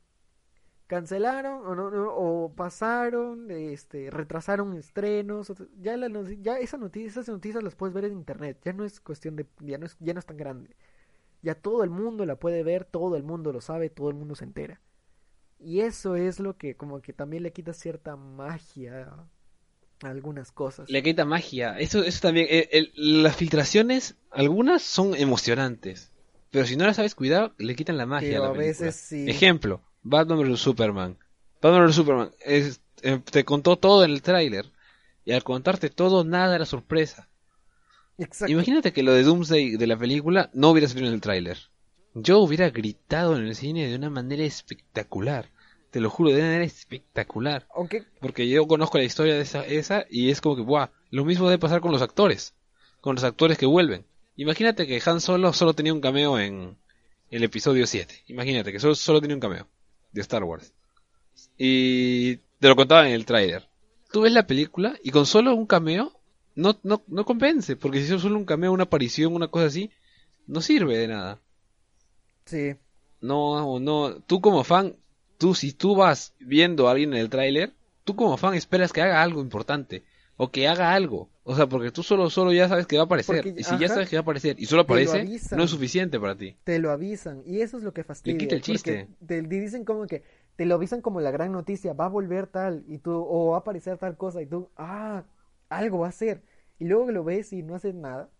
Cancelaron o, no, no- o pasaron, este, retrasaron estrenos, ya, la, ya esa noticia, esas noticias las puedes ver en internet, ya no es cuestión de, ya no es, ya no es tan grande. Ya todo el mundo la puede ver, todo el mundo lo sabe, todo el mundo se entera. Y eso es lo que como que también le quita cierta magia a algunas cosas. Le quita magia. Eso, eso también. el- el- las filtraciones, algunas son emocionantes. Pero si no las sabes cuidar, le quitan la magia Pero a la a veces sí. Ejemplo, Batman vs Superman. Batman vs Superman es- eh, te contó todo en el tráiler. Y al contarte todo, nada era sorpresa. Exacto. Imagínate que lo de Doomsday de la película no hubiera salido en el tráiler. Yo hubiera gritado en el cine de una manera espectacular. Te lo juro, de una manera espectacular. Aunque Porque yo conozco la historia de esa, esa y es como que, ¡buah! Lo mismo debe pasar con los actores. Con los actores que vuelven. Imagínate que Han Solo solo tenía un cameo en el episodio 7. Imagínate que solo, solo tenía un cameo de Star Wars. Y te lo contaba en el tráiler. Tú ves la película y con solo un cameo no, no, no convence. Porque si es solo un cameo, una aparición, una cosa así, no sirve de nada. Sí. No, no, tú como fan, tú si tú vas viendo a alguien en el tráiler, tú como fan esperas que haga algo importante o que haga algo, o sea, porque tú solo solo ya sabes que va a aparecer Porque, y si ya sabes que va a aparecer y solo aparece, avisan. no es suficiente para ti. te lo avisan y eso es lo que fastidia. quita el chiste. Te, te dicen como que te lo avisan como la gran noticia, va a volver tal y tú o va a aparecer tal cosa y tú, ah, algo va a hacer y luego lo ves y no haces nada.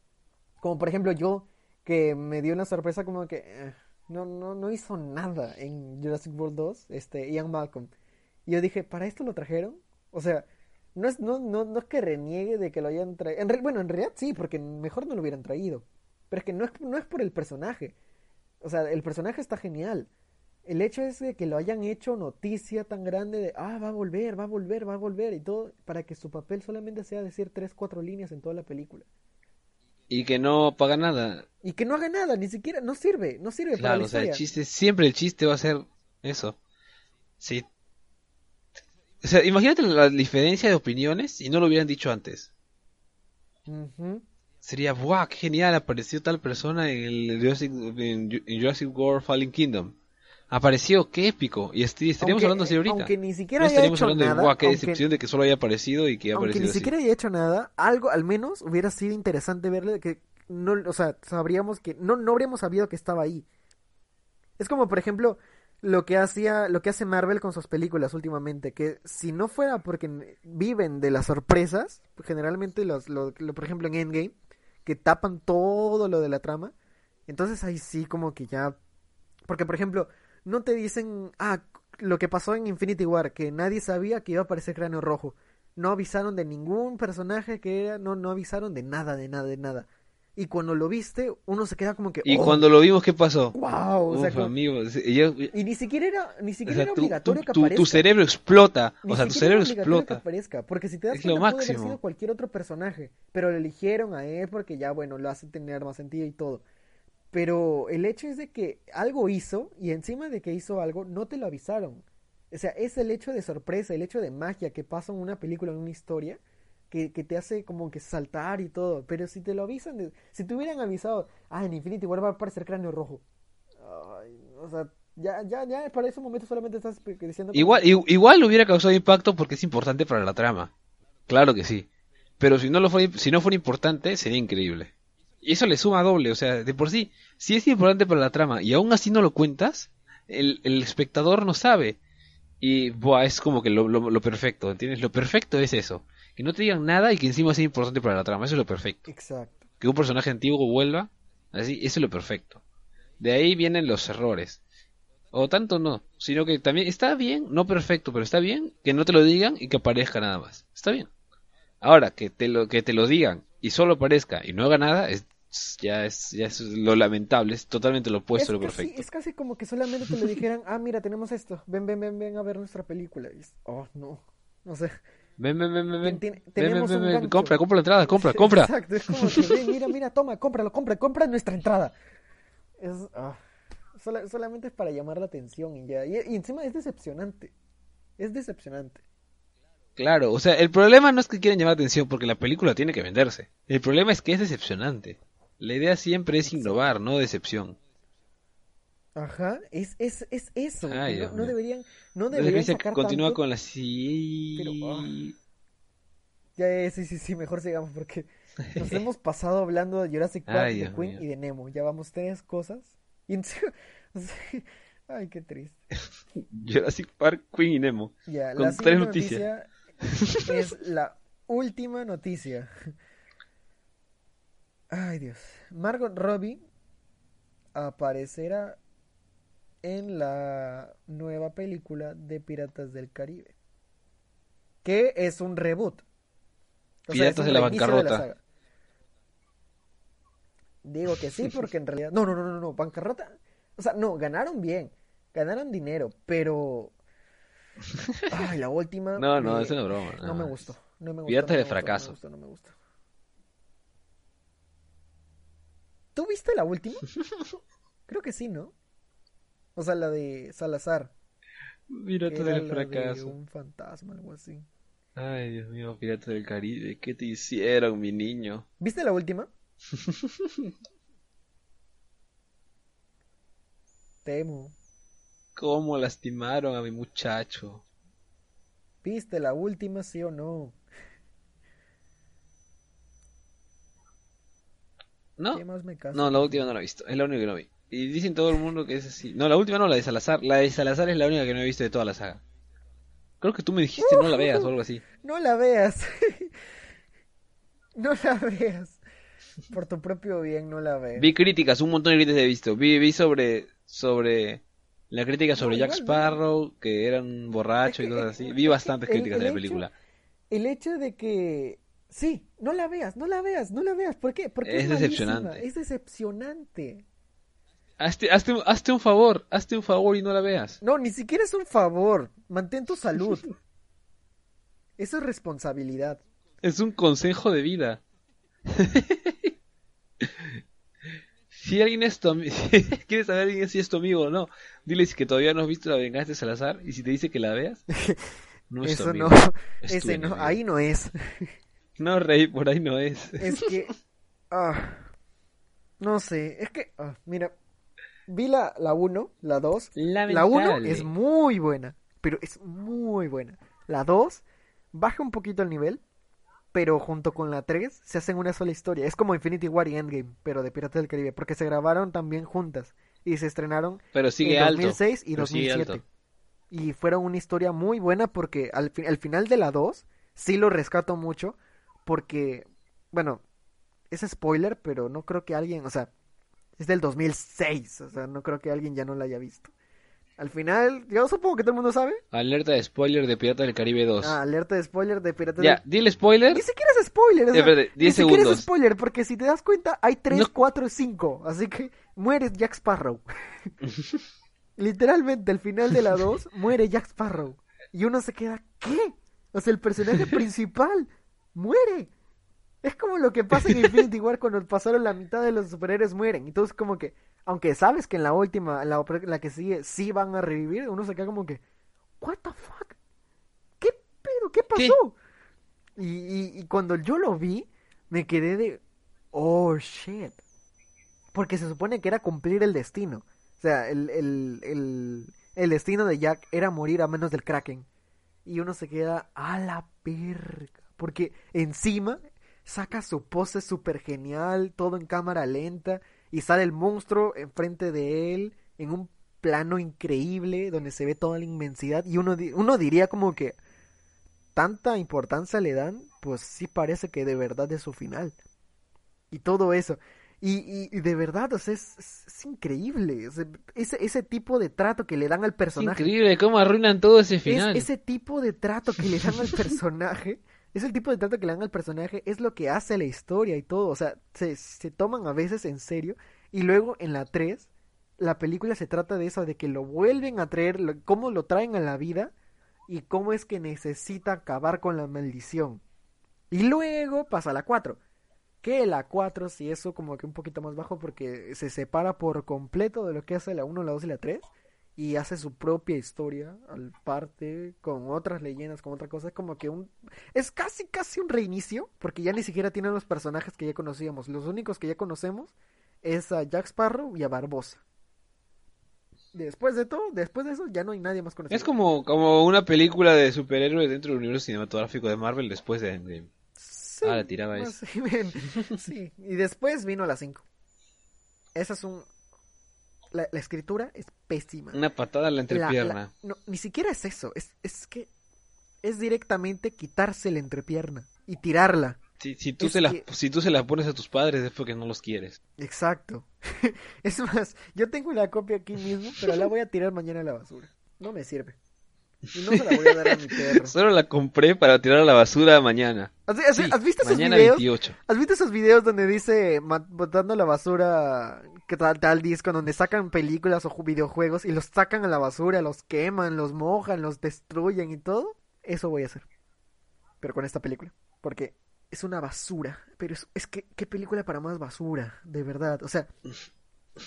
Como por ejemplo yo que me dio una sorpresa como que eh, no no no hizo nada en Jurassic World 2, este Ian Malcolm. Y yo dije, ¿para esto lo trajeron? O sea, no es no no no es que reniegue de que lo hayan traído. En re- bueno, en realidad sí, porque mejor no lo hubieran traído. Pero es que no es no es por el personaje. O sea, el personaje está genial. El hecho es de que lo hayan hecho noticia tan grande de, ah, va a volver, va a volver, va a volver y todo, para que su papel solamente sea decir tres, cuatro líneas en toda la película. Y que no paga nada. Y que no haga nada, ni siquiera, no sirve, no sirve para Claro, la o sea, el chiste, siempre el chiste va a ser eso. Sí. O sea, imagínate la diferencia de opiniones y no lo hubieran dicho antes. Sería, ¡buah! ¡Qué genial! Apareció tal persona en el Jurassic, en Ju- en Jurassic World Fallen Kingdom. Apareció, qué épico. Y est- estaríamos Aunque- hablando así ahorita. Aunque ni siquiera no haya estaríamos hecho hablando nada, de, ¡buah! ¡Qué aunque- decepción de que solo haya aparecido y que ha aunque aparecido ni así! siquiera haya hecho nada, algo al menos hubiera sido interesante verle que no, o sea, sabríamos que no no habríamos sabido que estaba ahí. Es como por ejemplo lo que hacía lo que hace Marvel con sus películas últimamente, que si no fuera porque viven de las sorpresas, generalmente los lo- lo- por ejemplo en Endgame que tapan todo lo de la trama, entonces ahí sí como que ya porque por ejemplo no te dicen, ah, lo que pasó en Infinity War, que nadie sabía que iba a aparecer Cráneo Rojo. No avisaron de ningún personaje que era, no, no avisaron de nada, de nada, de nada. Y cuando lo viste, uno se queda como que. Y oh, cuando lo vimos, ¿qué pasó? ¡Wow! O sea, Uf, como- amigo, y yo- y ni siquiera era, ni o siquiera sea, era obligatorio tu- que aparezca. tu cerebro explota. Ni O sea, tu cerebro obligatorio que explota. aparezca, porque si te das Es lo cuenta, haber máximo. sido cualquier otro personaje, pero lo eligieron a él porque ya, bueno, lo hace tener más sentido y todo. Pero el hecho es de que algo hizo y encima de que hizo algo, no te lo avisaron. O sea, es el hecho de sorpresa, el hecho de magia que pasa en una película, en una historia, que, que te hace como que saltar y todo. Pero si te lo avisan, de- si te hubieran avisado, ah, en Infinity War va a aparecer cráneo rojo. O sea, ya, ya, ya para ese momento solamente estás diciendo... Igual, igual hubiera causado impacto porque es importante para la trama. Claro que sí. Pero si no lo fuera, si no fuera importante, sería increíble. Y eso le suma doble, o sea, de por sí, si es importante para la trama y aún así no lo cuentas, el, el espectador no sabe. Y buah, es como que lo, lo, lo perfecto, ¿entiendes? Lo perfecto es eso. Que no te digan nada y que encima sea importante para la trama, eso es lo perfecto. Exacto. Que un personaje antiguo vuelva, así, eso es lo perfecto. De ahí vienen los errores. O tanto no, sino que también está bien, no perfecto, pero está bien que no te lo digan y que aparezca nada más. Está bien. Ahora, que te lo, que te lo digan y solo aparezca y no haga nada, es, ya, es, ya es lo lamentable, es totalmente lo opuesto lo casi, perfecto. es casi como que solamente te lo dijeran, ah, mira, tenemos esto, ven, ven, ven, ven a ver nuestra película. Y es, oh, no, no sé. Ven, ven, ven, ven, un compra, compra la entrada, compra, compra. Exacto, es como que, ven, mira, mira, toma, cómpralo, compra, compra nuestra entrada. Es, ah, sola- solamente es para llamar la atención y ya. Y, y encima es decepcionante. Es decepcionante. Claro, o sea, el problema no es que quieran llamar la atención porque la película tiene que venderse. El problema es que es decepcionante. La idea siempre es innovar, no decepción. Ajá, es, es, es eso. Ay, no, deberían, no deberían sacar continúa tanto. con la sí. Pero, ah. Ya, sí, sí, sí, mejor sigamos porque nos hemos pasado hablando de Jurassic Park, Ay, de Dios Queen mío. y de Nemo. Ya vamos tres cosas. Y ay, qué triste. Jurassic Park, Queen y Nemo. Ya, Con la tres noticias. noticia es la última noticia. Ay, Dios. Margot Robbie aparecerá en la nueva película de Piratas del Caribe. Que es un reboot. O sea, es Piratas un de la bancarrota. saga. Digo que sí, porque en realidad. No, no, no, no, no. Bancarrota. O sea, no, ganaron bien. Ganaron dinero, pero. Ay, la última. No, no, me- es una broma. No me gustó. No me gustó. No me de gustó, fracaso. No me gustó, no me gustó. ¿Tú viste la última? Creo que sí, ¿no? O sea, la de Salazar. era del de fracaso. un fantasma, algo así. Ay, Dios mío, Piratas del Caribe. ¿Qué te hicieron, mi niño? ¿Viste la última? Temo. ¿Cómo lastimaron a mi muchacho? ¿Viste la última, sí o no? ¿No? ¿Qué más me caso? No, la última no la he visto. Es la única que no vi. Y dicen todo el mundo que es así. No, la última no, la de Salazar. La de Salazar es la única que no he visto de toda la saga. Creo que tú me dijiste no la veas o algo así. No la veas. no la veas. Por tu propio bien, no la veas. Vi críticas, un montón de críticas he visto. Vi, vi sobre, sobre la crítica sobre No, Jack igual, no. Sparrow, que era un borracho Es y cosas es así. es Vi bastantes el- críticas de la hecho- película. El hecho de que... Sí, no la veas, no la veas, no la veas. ¿Por qué? Porque Es malísima, decepcionante. Es decepcionante. Hazte, hazte, hazte un favor, hazte un favor y no la veas. No, ni siquiera es un favor. Mantén tu salud. Eso es responsabilidad. Es un consejo de vida. si alguien es tu amigo, quieres saber alguien si es tu amigo o no, diles que todavía no has visto la venganza de Salazar y si te dice que la veas, no es tu Eso amigo, no, es tu ese no, enemigo. ahí no es. No, Rey, por ahí no es. Es que, ah, no sé, es que, ah, mira, vi la, la 1, la 2, la 1 Lamentable. es muy buena, pero es muy buena. La 2 baja un poquito el nivel, pero junto con la 3 se hacen una sola historia. Es como Infinity War y Endgame, pero de Piratas del Caribe, porque se grabaron también juntas y se estrenaron Pero sigue en alto. 2006 y pero sigue 2007. alto. Y fueron una historia muy buena porque al, fi- al final de la 2 sí lo rescato mucho porque, bueno, es spoiler, pero no creo que alguien, o sea, es del 2006, o sea, no creo que alguien ya no la haya visto. Al final, yo supongo que todo el mundo sabe. Alerta de spoiler de Pirata del Caribe 2. Ah, alerta de spoiler de Piratas ya, del... dile spoiler. Ni siquiera es spoiler. o Ya, sea, espérate, ni 10 siquiera es segundos. spoiler, porque si te das cuenta, hay 3, No. 4, 5. Así que muere Jack Sparrow. Literalmente, al final de la 2, muere Jack Sparrow. Y uno se queda, ¿qué? O sea, el personaje principal muere. Es como lo que pasa en Infinity War cuando pasaron la mitad de los superhéroes mueren. Entonces, como que, aunque sabes que en la última, en la, que sigue, sí van a revivir, uno se queda como que, ¿What the fuck? ¿Qué pedo? ¿Qué pasó? Y, y, y cuando yo lo vi, me quedé de, oh shit. Porque se supone que era cumplir el destino. O sea, el, el, el, el destino de Jack era morir a menos del Kraken. Y uno se queda a la verga. Porque encima saca su pose súper genial, todo en cámara lenta. Y sale el monstruo enfrente de él en un plano increíble donde se ve toda la inmensidad. Y uno, uno diría como que tanta importancia le dan, pues sí parece que de verdad es su final. Y todo eso. Y, y, y de verdad, o sea, es, es- es increíble. o sea, ese, ese tipo de trato que le dan al Es personaje. increíble cómo arruinan todo ese Es- final. ese tipo de trato que le dan al personaje, es el tipo de trato que le dan al personaje, es lo que hace la historia y todo. O sea, se, se toman a veces en serio. Y luego en la 3, la película se trata de eso, de que lo vuelven a traer, lo- cómo lo traen a la vida y cómo es que necesita acabar con la maldición. Y luego pasa la 4. Que la 4 sí eso como que un poquito más bajo porque se separa por completo de lo que hace la 1, la 2 y la 3 y hace su propia historia al parte con otras leyendas, con otra cosa, es como que un es casi casi un reinicio porque ya ni siquiera tienen los personajes que ya conocíamos, los únicos que ya conocemos es a Jack Sparrow y a Barbosa. Después de todo, después de eso ya no hay nadie más conocido. Es como, como una película de superhéroes dentro del universo cinematográfico de Marvel después de Endgame. Sí, Ah, la tiraba más o menos. Sí, y después vino la 5. Esa es un la, la escritura es pésima. Una patada en la entrepierna. la- no, ni siquiera es eso. Es, es que es directamente quitarse la entrepierna y tirarla. Si, si, tú es se la, si tú se la pones a tus padres es porque no los quieres. Exacto. es más, yo tengo una copia aquí mismo, pero la voy a tirar mañana a la basura. No me sirve. Y no se la voy a dar a mi perro. Solo la compré para tirar a la basura mañana. ¿Has, has- Sí, has visto esos mañana videos? 28. ¿Has visto esos videos donde dice botando la basura que tal tal disco donde sacan películas o ju- videojuegos y los sacan a la basura, los queman, los mojan, los destruyen y todo? Eso voy a hacer. Pero con esta película, porque es una basura, pero es, es que qué película para más basura, de verdad. O sea,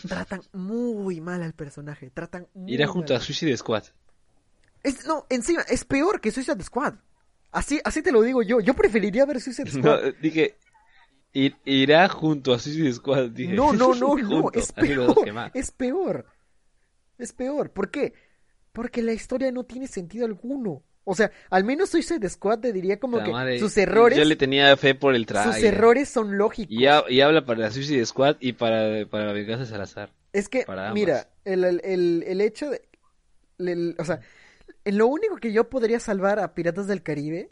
tratan muy mal al personaje, tratan muy Irá junto a. Suicide Squad. Es, no, encima es peor que Suicide Squad. Así así te lo digo yo. Yo preferiría ver Suicide No, Squad. eh, dije, ir- irá junto a Suicide Squad. Dije. No, no, no, no, es peor, es peor, es peor, ¿por qué? Porque la historia no tiene sentido alguno, o sea, al menos Suicide Squad te diría como La que madre, sus errores, Yo le tenía fe por el sus trailer. errores son lógicos, Y, ha- y habla para Suicide Squad y para, para la venganza de Salazar. es que, mira, el, el, el, el hecho de, el- o sea, en lo único que yo podría salvar a Piratas del Caribe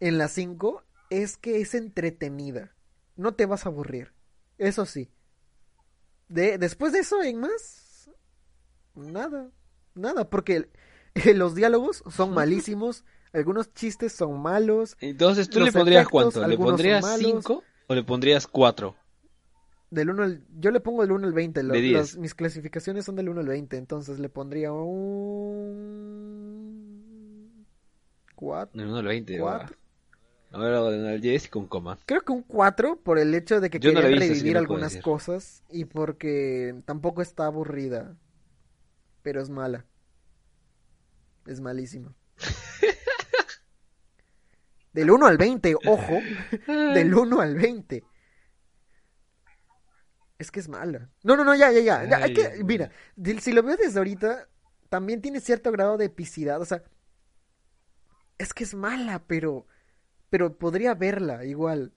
en la 5 es que es entretenida, no te vas a aburrir, eso sí. De, después de eso, en más, nada, nada, porque el- los diálogos son malísimos, algunos chistes son malos, Entonces, ¿tú le pondrías efectos, cuánto? ¿Le pondrías malos. 5 o le pondrías 4? Del 1 al, yo le pongo del 1 al 20, lo- De 10. los- mis clasificaciones son del 1 al 20, entonces le pondría un 4, No, no, el 20. Cuatro. va. A ver, hago del 10 y con coma. creo que un 4 por el hecho de que Yo no querían que revivir no puedo algunas cosas y porque tampoco está aburrida, pero es mala. Es malísima. Del 1 al 20, ojo, del 1 al 20. Es que es mala. No, no, no, ya, ya, ya. ya, hay Ay, que, mira, si lo veo desde ahorita, también tiene cierto grado de epicidad. O sea, es que es mala, pero, pero podría verla igual.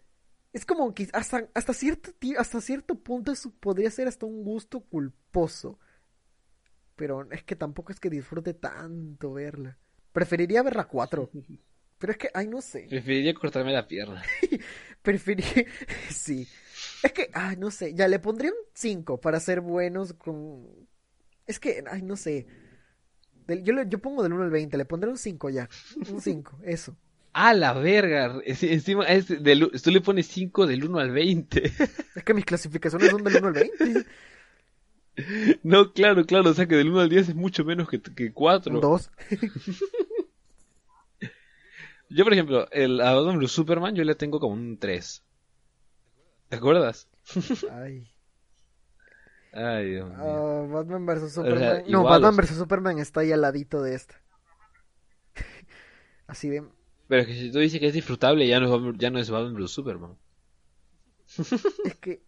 Es como que hasta, hasta cierto hasta cierto punto eso podría ser hasta un gusto culposo. Pero es que tampoco es que disfrute tanto verla. Preferiría verla 4. Pero es que, ay, no sé. Preferiría cortarme la pierna. Preferí, sí. Es que, ay, no sé, ya le pondría un 5 para ser buenos con... Es que, ay, no sé. Yo, le- yo pongo del 1 al 20, le pondré un 5 ya. Un 5, eso. ¡A la verga! Es- Encima, es del- tú le pones 5 del 1 al 20. Es que mis clasificaciones son del 1 al 20. No, claro, claro, o sea que del 1 al 10 es mucho menos que, que 4. Un 2. Yo, por ejemplo, el a Batman Superman yo le tengo como un 3. ¿Te acuerdas? Ay. Ay, Dios mío. Ah, Batman vs sea, Superman. no, Batman vs Superman está ahí al ladito de esta. Así de. Pero es que si tú dices que es disfrutable, ya no es Batman, ya no es Batman vs Superman. Es que.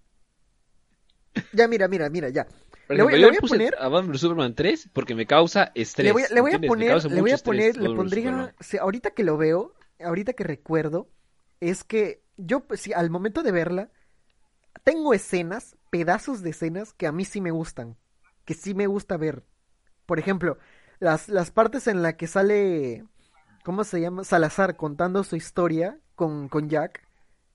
Ya, mira, mira, mira, ya. Por Le voy- le voy a poner- a Batman vs Superman 3 porque me causa estrés. Le voy, a- le voy a ¿entiendes? Me poner, le voy a estrés poner, le pondría, ahorita que lo veo, ahorita que recuerdo, es que yo, pues, sí, al momento de verla, tengo escenas, pedazos de escenas que a mí sí me gustan, que sí me gusta ver. Por ejemplo, las, las partes en la que sale, ¿cómo se llama? Salazar contando su historia con, con Jack,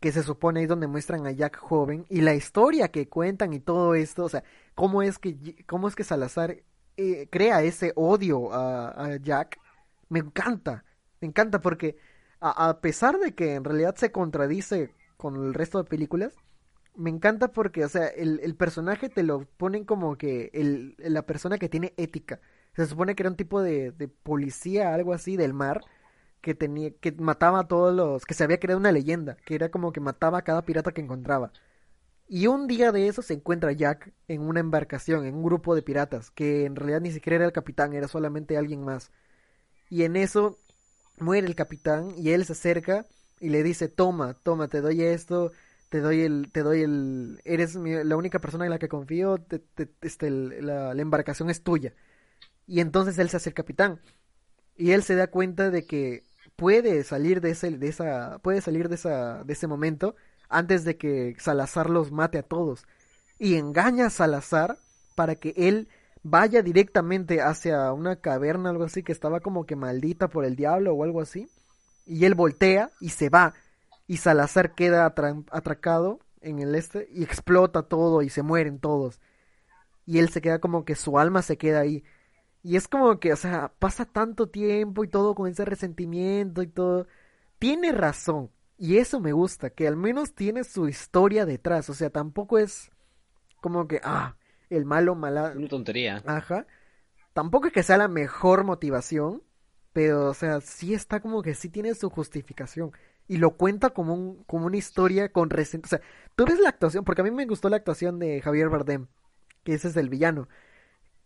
que se supone es donde muestran a Jack joven, y la historia que cuentan y todo esto, o sea, cómo es que, cómo es que Salazar eh, crea ese odio a, a Jack, me encanta, me encanta porque a, a pesar de que en realidad se contradice con el resto de películas, me encanta porque, o sea, el, el personaje te lo ponen como que el, la persona que tiene ética. Se supone que era un tipo de, de policía, algo así, del mar, que tenía, que mataba a todos los, que se había creado una leyenda, que era como que mataba a cada pirata que encontraba. Y un día de eso se encuentra Jack en una embarcación, en un grupo de piratas, que en realidad ni siquiera era el capitán, era solamente alguien más. Y en eso muere el capitán y él se acerca y le dice, toma, toma, te doy esto, te doy el, te doy el, eres mi- la única persona en la que confío, te- te- este, la, la embarcación es tuya. Y entonces él se hace el capitán. Y él se da cuenta de que puede salir de ese, de esa, puede salir de esa, de ese momento antes de que Salazar los mate a todos. Y engaña a Salazar para que él vaya directamente hacia una caverna, algo así, que estaba como que maldita por el diablo o algo así. Y él voltea y se va. Y Salazar queda atra- atracado en el este y explota todo y se mueren todos. Y él se queda como que su alma se queda ahí. Y es como que, o sea, pasa tanto tiempo y todo con ese resentimiento y todo. Tiene razón. Y eso me gusta, que al menos tiene su historia detrás. O sea, tampoco es como que, ah, el malo mala. Una tontería. Ajá. Tampoco es que sea la mejor motivación, pero, o sea, sí está como que sí tiene su justificación. Y lo cuenta como, un, como una historia con resentimiento. O sea, tú ves la actuación, porque a mí me gustó la actuación de Javier Bardem, que ese es el villano.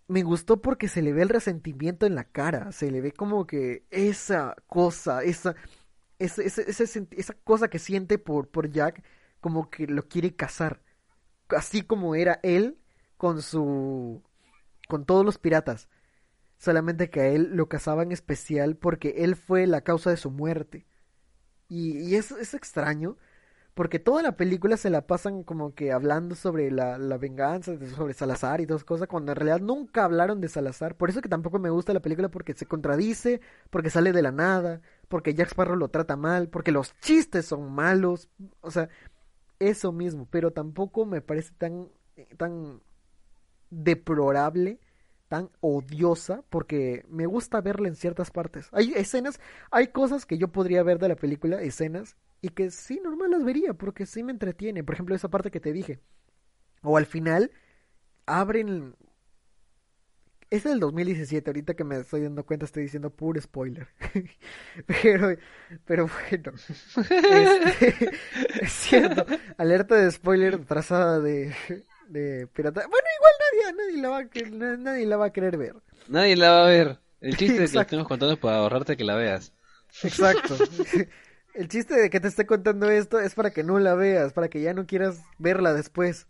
Me gustó porque se le ve el resentimiento en la cara, se le ve como que esa cosa, esa, ese- ese senti- esa cosa que siente por, por Jack, como que lo quiere cazar. Así como era él con su con todos los piratas. Solamente que a él lo cazaban especial porque él fue la causa de su muerte. Y, y es, es extraño porque toda la película se la pasan como que hablando sobre la, la venganza, sobre Salazar y todas cosas, cuando en realidad nunca hablaron de Salazar. Por eso que tampoco me gusta la película porque se contradice, porque sale de la nada, porque Jack Sparrow lo trata mal, porque los chistes son malos. O sea, eso mismo, pero tampoco me parece tan, tan deplorable, tan odiosa, porque me gusta verla en ciertas partes. Hay escenas, hay cosas que yo podría ver de la película, escenas, y que sí, normal las vería, porque sí me entretiene. Por ejemplo, esa parte que te dije. O al final, abren... Es del 2017, ahorita que me estoy dando cuenta estoy diciendo puro spoiler. pero, pero bueno. Este, es cierto. Alerta de spoiler trazada de, de pirata. Bueno, igual nadie, nadie, la va a, nadie la va a querer ver. Nadie la va a ver. El chiste de que Exacto. estemos contando es para ahorrarte que la veas. Exacto. El chiste de que te esté contando esto es para que no la veas, para que ya no quieras verla después.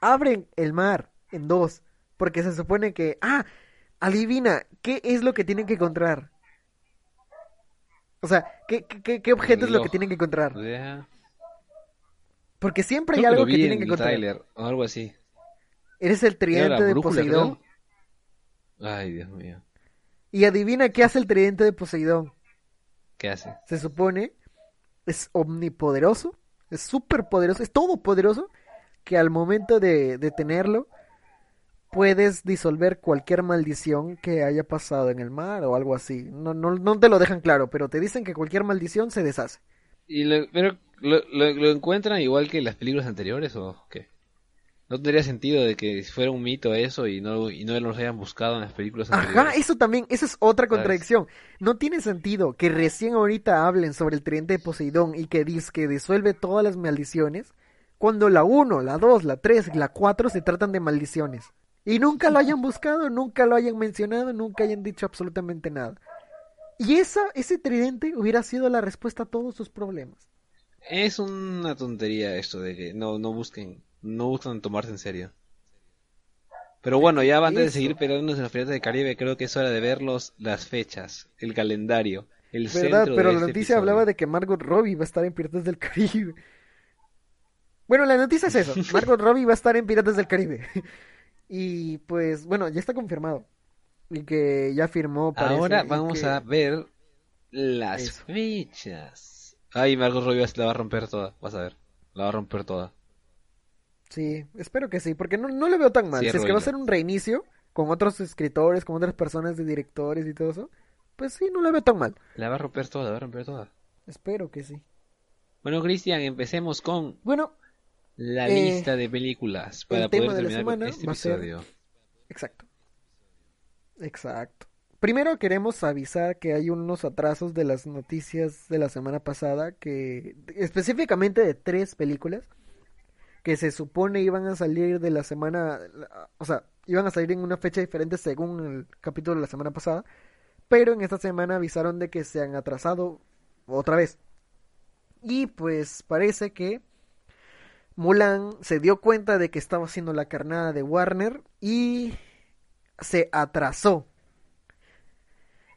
Abren el mar en dos, porque se supone que, ah, adivina, ¿qué es lo que tienen que encontrar? O sea, ¿qué, qué, qué- objeto es lo que tienen que encontrar? Porque siempre hay creo que algo que vi tienen en que el encontrar. tráiler o algo así. Eres el ¿Era tridente de brújula, Poseidón. creo? Ay, Dios mío. Y adivina qué hace el tridente de Poseidón. ¿Qué hace? se supone, es omnipoderoso, es súper poderoso, es todopoderoso, que al momento de, de tenerlo, puedes disolver cualquier maldición que haya pasado en el mar o algo así. No, no, no te lo dejan claro, pero te dicen que cualquier maldición se deshace. ¿Y lo, pero lo, lo, lo encuentran igual que las películas anteriores o qué? No tendría sentido de que fuera un mito eso y no, y no los hayan buscado en las películas anteriores. Ajá, eso también, esa es otra contradicción. No tiene sentido que recién ahorita hablen sobre el tridente de Poseidón y que dice que disuelve todas las maldiciones, cuando la 1, la 2, la 3 y la 4 se tratan de maldiciones. Y nunca lo hayan buscado, nunca lo hayan mencionado, nunca hayan dicho absolutamente nada. Y esa, ese tridente hubiera sido la respuesta a todos sus problemas. Es una tontería esto de que no, no busquen no buscan tomarse en serio. Pero bueno, ya antes de seguir peleándonos en los Piratas del Caribe, creo que es hora de ver las fechas, el calendario, el ¿Verdad? centro Pero de la este noticia episodio. hablaba de que Margot Robbie va a estar en Piratas del Caribe. Bueno, la noticia es eso. Margot Robbie va a estar en Piratas del Caribe. Y pues, bueno, ya está confirmado. Y que ya firmó. parece, Ahora vamos que- a ver las Eso. fechas. Ay, Margot Robbie la va a romper toda, vas a ver. La va a romper toda. Sí, espero que sí, porque no, no le veo tan mal. Si es que va a ser un reinicio con otros escritores, con otras personas de directores y todo eso, pues sí, no le veo tan mal. La va a romper toda, la va a romper toda. Espero que sí. Bueno, Cristian, empecemos con Bueno, la Eh, lista de películas para poder de la terminar este ser- episodio. Exacto. Exacto. Primero queremos avisar que hay unos atrasos de las noticias de la semana pasada, que específicamente de tres películas, que se supone iban a salir de la semana, o sea, iban a salir en una fecha diferente según el capítulo de la semana pasada, pero en esta semana avisaron de que se han atrasado otra vez. Y pues parece que Mulan se dio cuenta de que estaba haciendo la carnada de Warner y se atrasó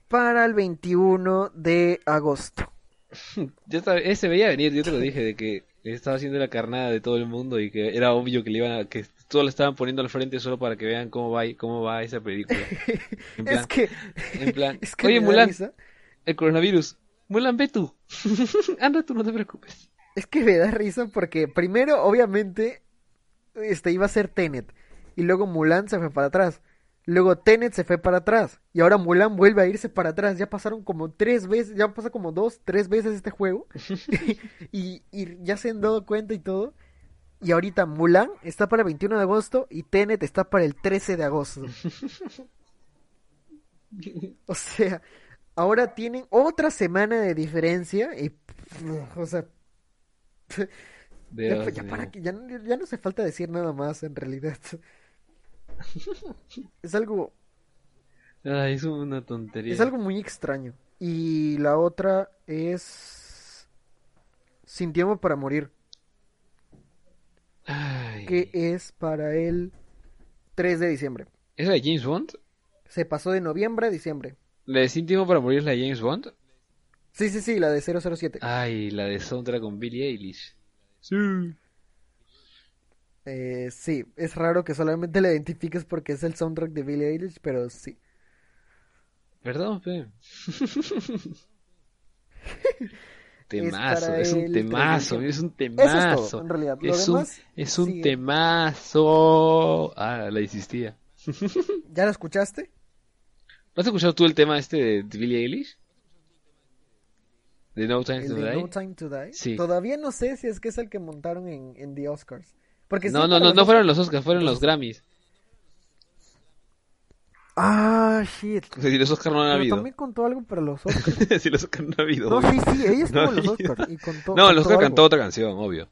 para el 21 de agosto. Yo estaba- ese veía venir, yo te lo dije, de que estaba haciendo la carnada de todo el mundo y que era obvio que le iban a, que todos le estaban poniendo al frente solo para que vean cómo va, cómo va esa película. En plan, Es que, en plan, es que oye Mulan, risa. el coronavirus, Mulan, ve tú, anda tú, no te preocupes. Es que me da risa porque primero, obviamente, este iba a ser Tenet. Y luego Mulan se fue para atrás. Luego Tenet se fue para atrás. Y ahora Mulan vuelve a irse para atrás. Ya pasaron como tres veces, ya pasa como dos, tres veces este juego. y, y ya se han dado cuenta y todo. Y ahorita Mulan está para el 21 de agosto y Tenet está para el 13 de agosto. O sea, ahora tienen otra semana de diferencia y, o sea, ya, Dios ya mío. para que- ya, no- ya no hace falta decir nada más en realidad. Es algo, Ay, es una tontería. es algo muy extraño. Y la otra es Sin tiempo para morir, Ay. que es para el 3 de diciembre. ¿Es la de James Bond? Se pasó de noviembre a diciembre. ¿La de Sin Tiempo para Morir es la de James Bond? Sí, sí, sí, la de 007. Ay, la de soundtrack con Billie Eilish. Sí. Eh, sí, es raro que solamente la identifiques porque es el soundtrack de Billie Eilish, pero sí. Perdón, fe. Temazo, es un el 3 de temazo, es un Eso es temazo. todo, en realidad. Lo Es un, demás es un sigue. temazo. Ah, la insistía. ¿Ya lo escuchaste? ¿No has escuchado tú el tema este de Billie Eilish? De No Time to de Die. No Time to Die. Sí. Todavía no sé si es que es el que montaron en, en The Oscars. Porque No, no, no, no fueron los Oscars, fueron los Grammys. Ah, shit. Si los Oscars no han Pero habido. también contó algo para los Oscars. si los Oscars no ha habido. No, obvio. sí, sí, ella estuvo No en los. Oscars y contó. No, contó los Oscars cantó otra canción, obvio.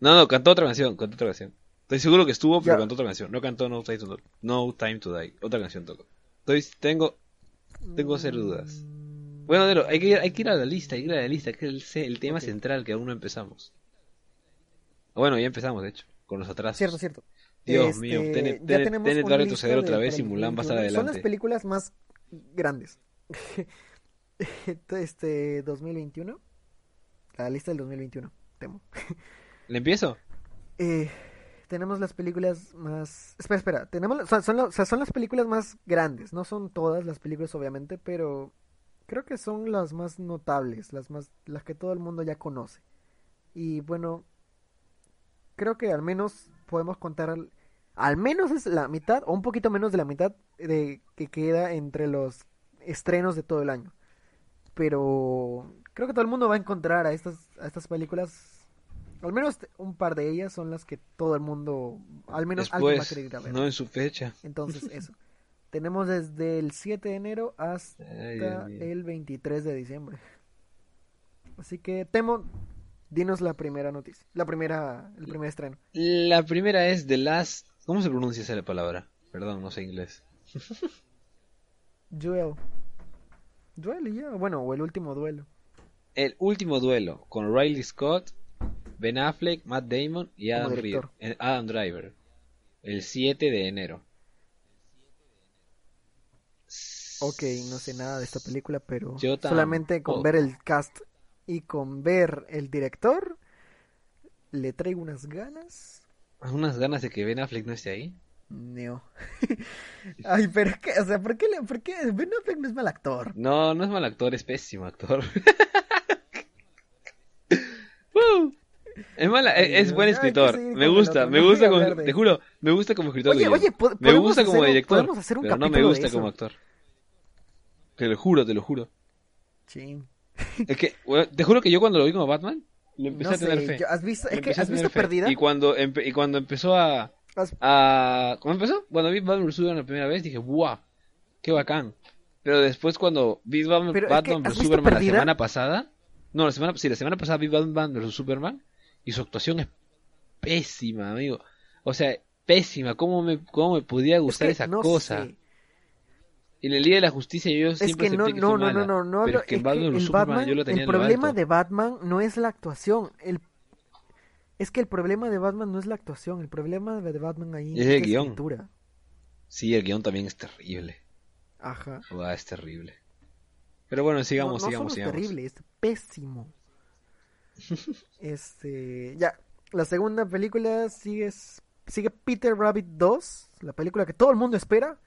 No, no, cantó otra canción, cantó otra canción. Estoy seguro que estuvo, pero Ya. cantó otra canción. No cantó No Time to, no Time to Die. Otra canción tocó. Estoy, tengo, tengo serias dudas. Bueno, hay que, ir, hay que ir a la lista, hay que ir a la lista, que es el, el tema central que aún no empezamos. Bueno, ya empezamos, de hecho, con los atrasos. Cierto, cierto. Dios Este, mío, Tenet, ya tenemos Tenet va una a retroceder otra vez y Mulan va a estar 2021. Son las adelante. películas más grandes. Este 2021. La lista del 2021. Temo. ¿Le empiezo? Eh, tenemos las películas más. Espera, espera. Tenemos, son, o sea, son las películas más grandes. No son todas las películas, obviamente, pero creo que son las más notables, las más, las que todo el mundo ya conoce. Y bueno, creo que al menos podemos contar al- Al menos es la mitad o un poquito menos de la mitad de que queda entre los estrenos de todo el año. Pero creo que todo el mundo va a encontrar a estas, a estas películas. Al menos un par de ellas son las que todo el mundo, al menos alguien va a Después, querer ir a ver. no en su fecha. Entonces, eso. Tenemos desde el 7 de enero hasta Ay, el 23 de diciembre. Así que, Temo, dinos la primera noticia. La primera, el primer estreno. La primera es The Last. ¿Cómo se pronuncia esa palabra? Perdón, no sé inglés. Duel. Duel y ya. Bueno, o el último duelo. El último duelo con Riley Scott, Ben Affleck, Matt Damon y Adam. Reed- eh, Adam Driver. El 7 de enero. Ok, no sé nada de esta película, pero Yo solamente con ver el cast y con ver el director, le traigo unas ganas. Unas ganas de que Ben Affleck no esté ahí. No. Ay, pero qué, o sea, ¿por qué, le- por qué Ben Affleck no es mal actor? No, no es mal actor, es pésimo actor. Uh, es mala, es, es buen escritor. Me gusta, me gusta como, te juro, me gusta como escritor Oye, oye, Me gusta como un- director, podemos hacer un pero no me gusta como actor. Te lo juro, te lo juro. Chin. Es que, bueno, te juro que yo cuando lo vi como Batman, le empecé No a tener sé, fe. yo- ¿has visto, es que, ¿has visto. Perdida? Y cuando, empe- y cuando empezó a, ¿Has- a... ¿Cómo empezó? Cuando vi Batman vs. Superman la primera vez, dije, ¡guau! ¡Qué bacán! Pero después cuando vi Batman, Batman ¿has vs. Superman la semana pasada... No, la semana, sí, la semana pasada vi Batman vs. Superman y su actuación es pésima, amigo. O sea, pésima. ¿Cómo me, cómo me podía es gustar que esa no cosa? sé. Y en el Día de la Justicia yo siempre Es que no, que no, no, no, no, no, pero lo- es que en es Batman que el Superman Batman, yo lo tenía el problema alto. de Batman no es la actuación, el es que el problema de Batman no es la actuación, el problema de Batman ahí Es el la guion. escritura. Sí, el guion también es terrible. Ajá. Buah, es terrible. Pero bueno, sigamos, no, no sigamos, solo es sigamos. terrible, es pésimo. este, ya, la segunda película sigue sigue Peter Rabbit 2, la película que todo el mundo espera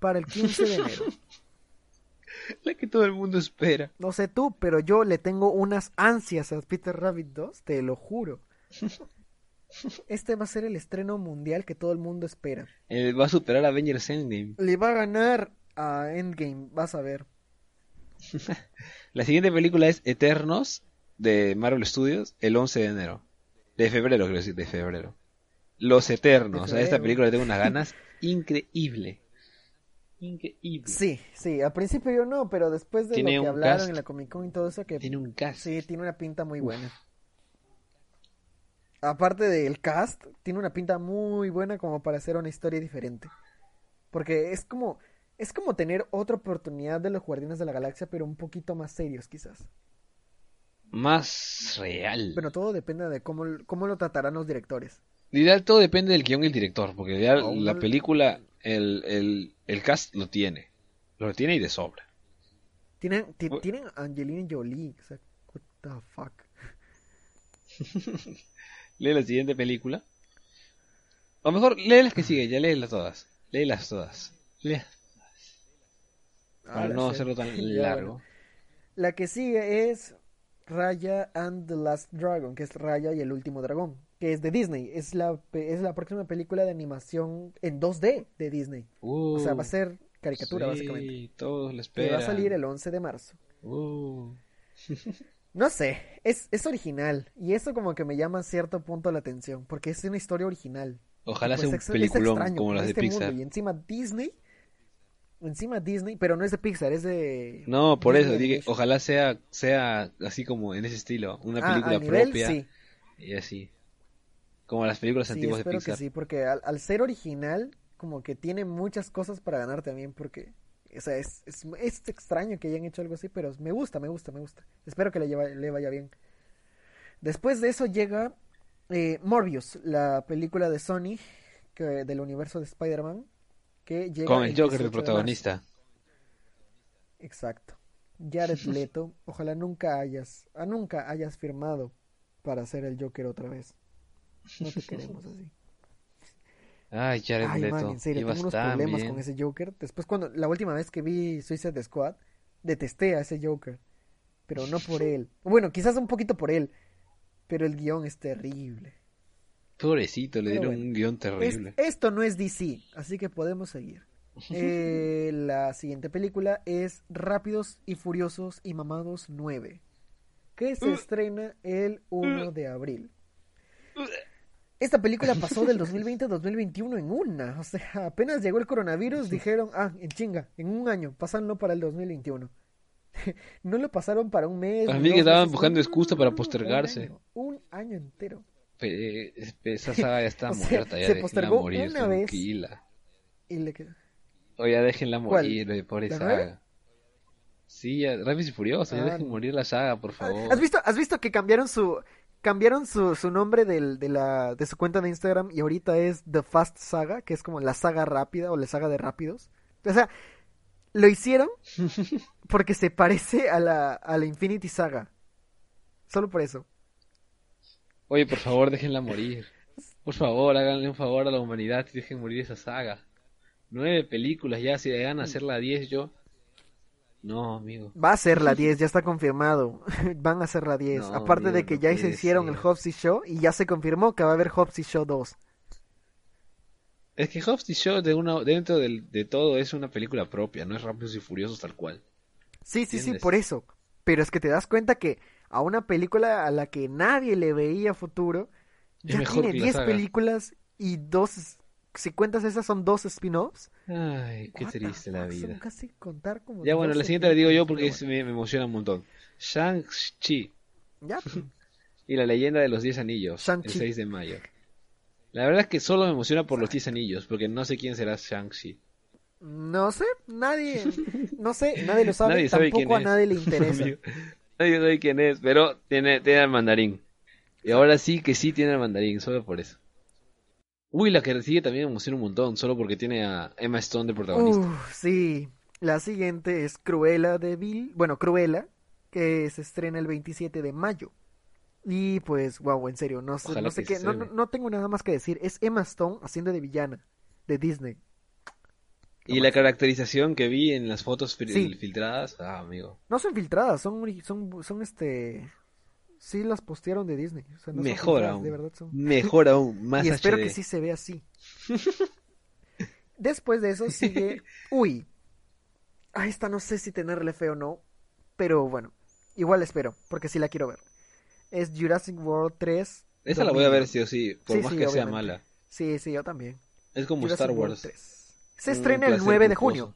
para el 15 de enero. La que todo el mundo espera. No sé tú, pero yo le tengo unas ansias a Peter Rabbit 2, te lo juro. Este va a ser el estreno mundial que todo el mundo espera. Eh, va a superar a Avengers Endgame. Le va a ganar a Endgame, vas a ver. La siguiente película es Eternos de Marvel Studios el 11 de enero. De febrero, quiero decir, de febrero. Los Eternos. De A esta película le tengo unas ganas increíble. Increíble. Sí, sí, al principio yo no, pero después de Tiene lo que hablaron cast. en la Comic Con y todo eso, que Tiene un cast. sí, tiene una pinta muy buena. Aparte del cast, tiene una pinta muy buena como para hacer una historia diferente. Porque es como, es como tener otra oportunidad de los Guardianes de la Galaxia, pero un poquito más serios quizás. Más real. Bueno, todo depende de cómo, cómo lo tratarán los directores. Realidad todo depende del guion y el director. Porque No, la película, el, el, el cast lo tiene. Lo tiene y de sobra. Tienen, tienen a Angelina Jolie, o sea, what the fuck. Lee la siguiente película. O mejor, lee las que siguen, ya léelas todas. Léelas todas. Lee. Para Ah, no sí. hacerlo tan largo. bueno. La que sigue es Raya and the Last Dragon, que es Raya y el último dragón, que es de Disney. Es la, es la próxima película de animación en 2D de Disney. O sea, va a ser caricatura, sí, básicamente. todos Que esperan. va a salir el 11 de marzo. Uh, No sé, es, es original. Y eso como que me llama a cierto punto la atención, porque es una historia original. Ojalá Pues sea un peliculón extraño, como las de este Pixar. mundo, Y encima Disney, encima Disney, pero no es de Pixar, es de... No, por Disney eso, dije, ojalá sea, sea así como en ese estilo, una Ah, película a nivel, propia sí. y así. Como las películas Sí, antiguas de espero que Pixar. sí, porque al, al ser original, como que tiene muchas cosas para ganar también, porque, o sea, es, es, es extraño que hayan hecho algo así, pero me gusta, me gusta, me gusta. Espero que le, lleva- le vaya bien. Después de eso llega eh, Morbius, la película de Sony que, del universo de Spider-Man, que llega Con el Joker 18 de marzo. protagonista. Exacto. Jared Leto, ojalá nunca hayas, ah, nunca hayas firmado para ser el Joker otra vez. No te queremos así. Ay, Jared Ay, Leto. man, en serio, tengo unos problemas bien. con ese Joker. Después, cuando la última vez que vi Suicide Squad, detesté a ese Joker. Pero no por él. Bueno, quizás un poquito por él. Pero el guion es terrible. Pobrecito, le Pero dieron bueno, un guion Es- terrible. esto no es DC, así que podemos seguir. Eh, la siguiente película es Rápidos y Furiosos y Mamados 9, que se estrena el 1 de abril. Esta película pasó del 2020 a 2021 en una, o sea, apenas llegó el coronavirus, dijeron, ah, en chinga, en un año, pasanlo para el 2021. No lo pasaron para un mes. Ni mí que dos estaban buscando excusa para postergarse. Un año, un año entero. Pe- Esa saga ya está O sea, muerta, ya se postergó morir, una vez. tranquila. Y le quedó. O ya déjenla morir, eh, pobre ¿La saga. nueve? Sí, ya, Rápidos y Furiosos, ya Ah, dejen morir la saga, por favor. ¿Has visto, has visto que cambiaron su cambiaron su, su nombre del, de la de su cuenta de Instagram y ahorita es The Fast Saga, que es como la saga rápida o la saga de rápidos? O sea, lo hicieron porque se parece a la a la Infinity Saga. Solo por eso. Oye, por favor, déjenla morir. Por favor, háganle un favor a la humanidad y dejen morir esa saga. Nueve películas ya, si llegan a hacer la diez yo... No, amigo. Va a ser la 10, ya está confirmado. Van a ser la 10. No, Aparte de que no ya se hicieron el. Hobbs y Show y ya se confirmó que va a haber Hobbs y Show 2. Es que Hobbs y Shaw de una, dentro del- de todo es una película propia, no es Rápidos y Furiosos tal cual. Sí, sí, sí, por eso. Pero es que te das cuenta que a una película a la que nadie le veía futuro, Es ya tiene que la 10 saga. películas y dos, si cuentas esas son dos spin-offs. Ay, qué triste la fuck, son vida. casi contar como Ya bueno, la 12 siguiente la digo yo porque es- me, me emociona un montón. Shang-Chi bueno. y la leyenda de los 10 anillos, el Shang-Chi. 6 de mayo. La verdad es que solo me emociona por los 10 anillos, porque no sé quién será Shang-Chi. Ya. No sé, nadie, no sé, nadie lo sabe, Nadie sabe quién tampoco a es. nadie le interesa. Nadie sabe quién es, pero tiene, tiene al mandarín. Y ahora sí que sí tiene al mandarín, solo por eso. Uy, la que sigue también me emociona un montón, solo porque tiene a Emma Stone de protagonista. Uf, sí. La siguiente es Cruella de Vil, bueno, Cruella, que se estrena el 27 de mayo. Y pues, wow, en serio, no sé, no sé qué, no, no, tengo nada más que decir. Es Emma Stone haciendo de villana de Disney. Y la caracterización que vi en las fotos fil- Sí. filtradas, ah, amigo. No son filtradas, son, son, son este, sí las postearon de Disney. O sea, no son Mejor filtradas, aún. de verdad son. Mejor aún, más y espero HD. que sí se vea así. Después de eso sigue, uy, a esta no sé si tenerle fe o no, pero bueno, igual espero, porque sí la quiero ver. Es Jurassic World 3. Esa la voy a ver sí o sí, por Sí, más sí, que sea obviamente. mala. Sí, sí, yo también. Es como Jurassic Star Wars. 3. Se estrena el placer 9 de junio.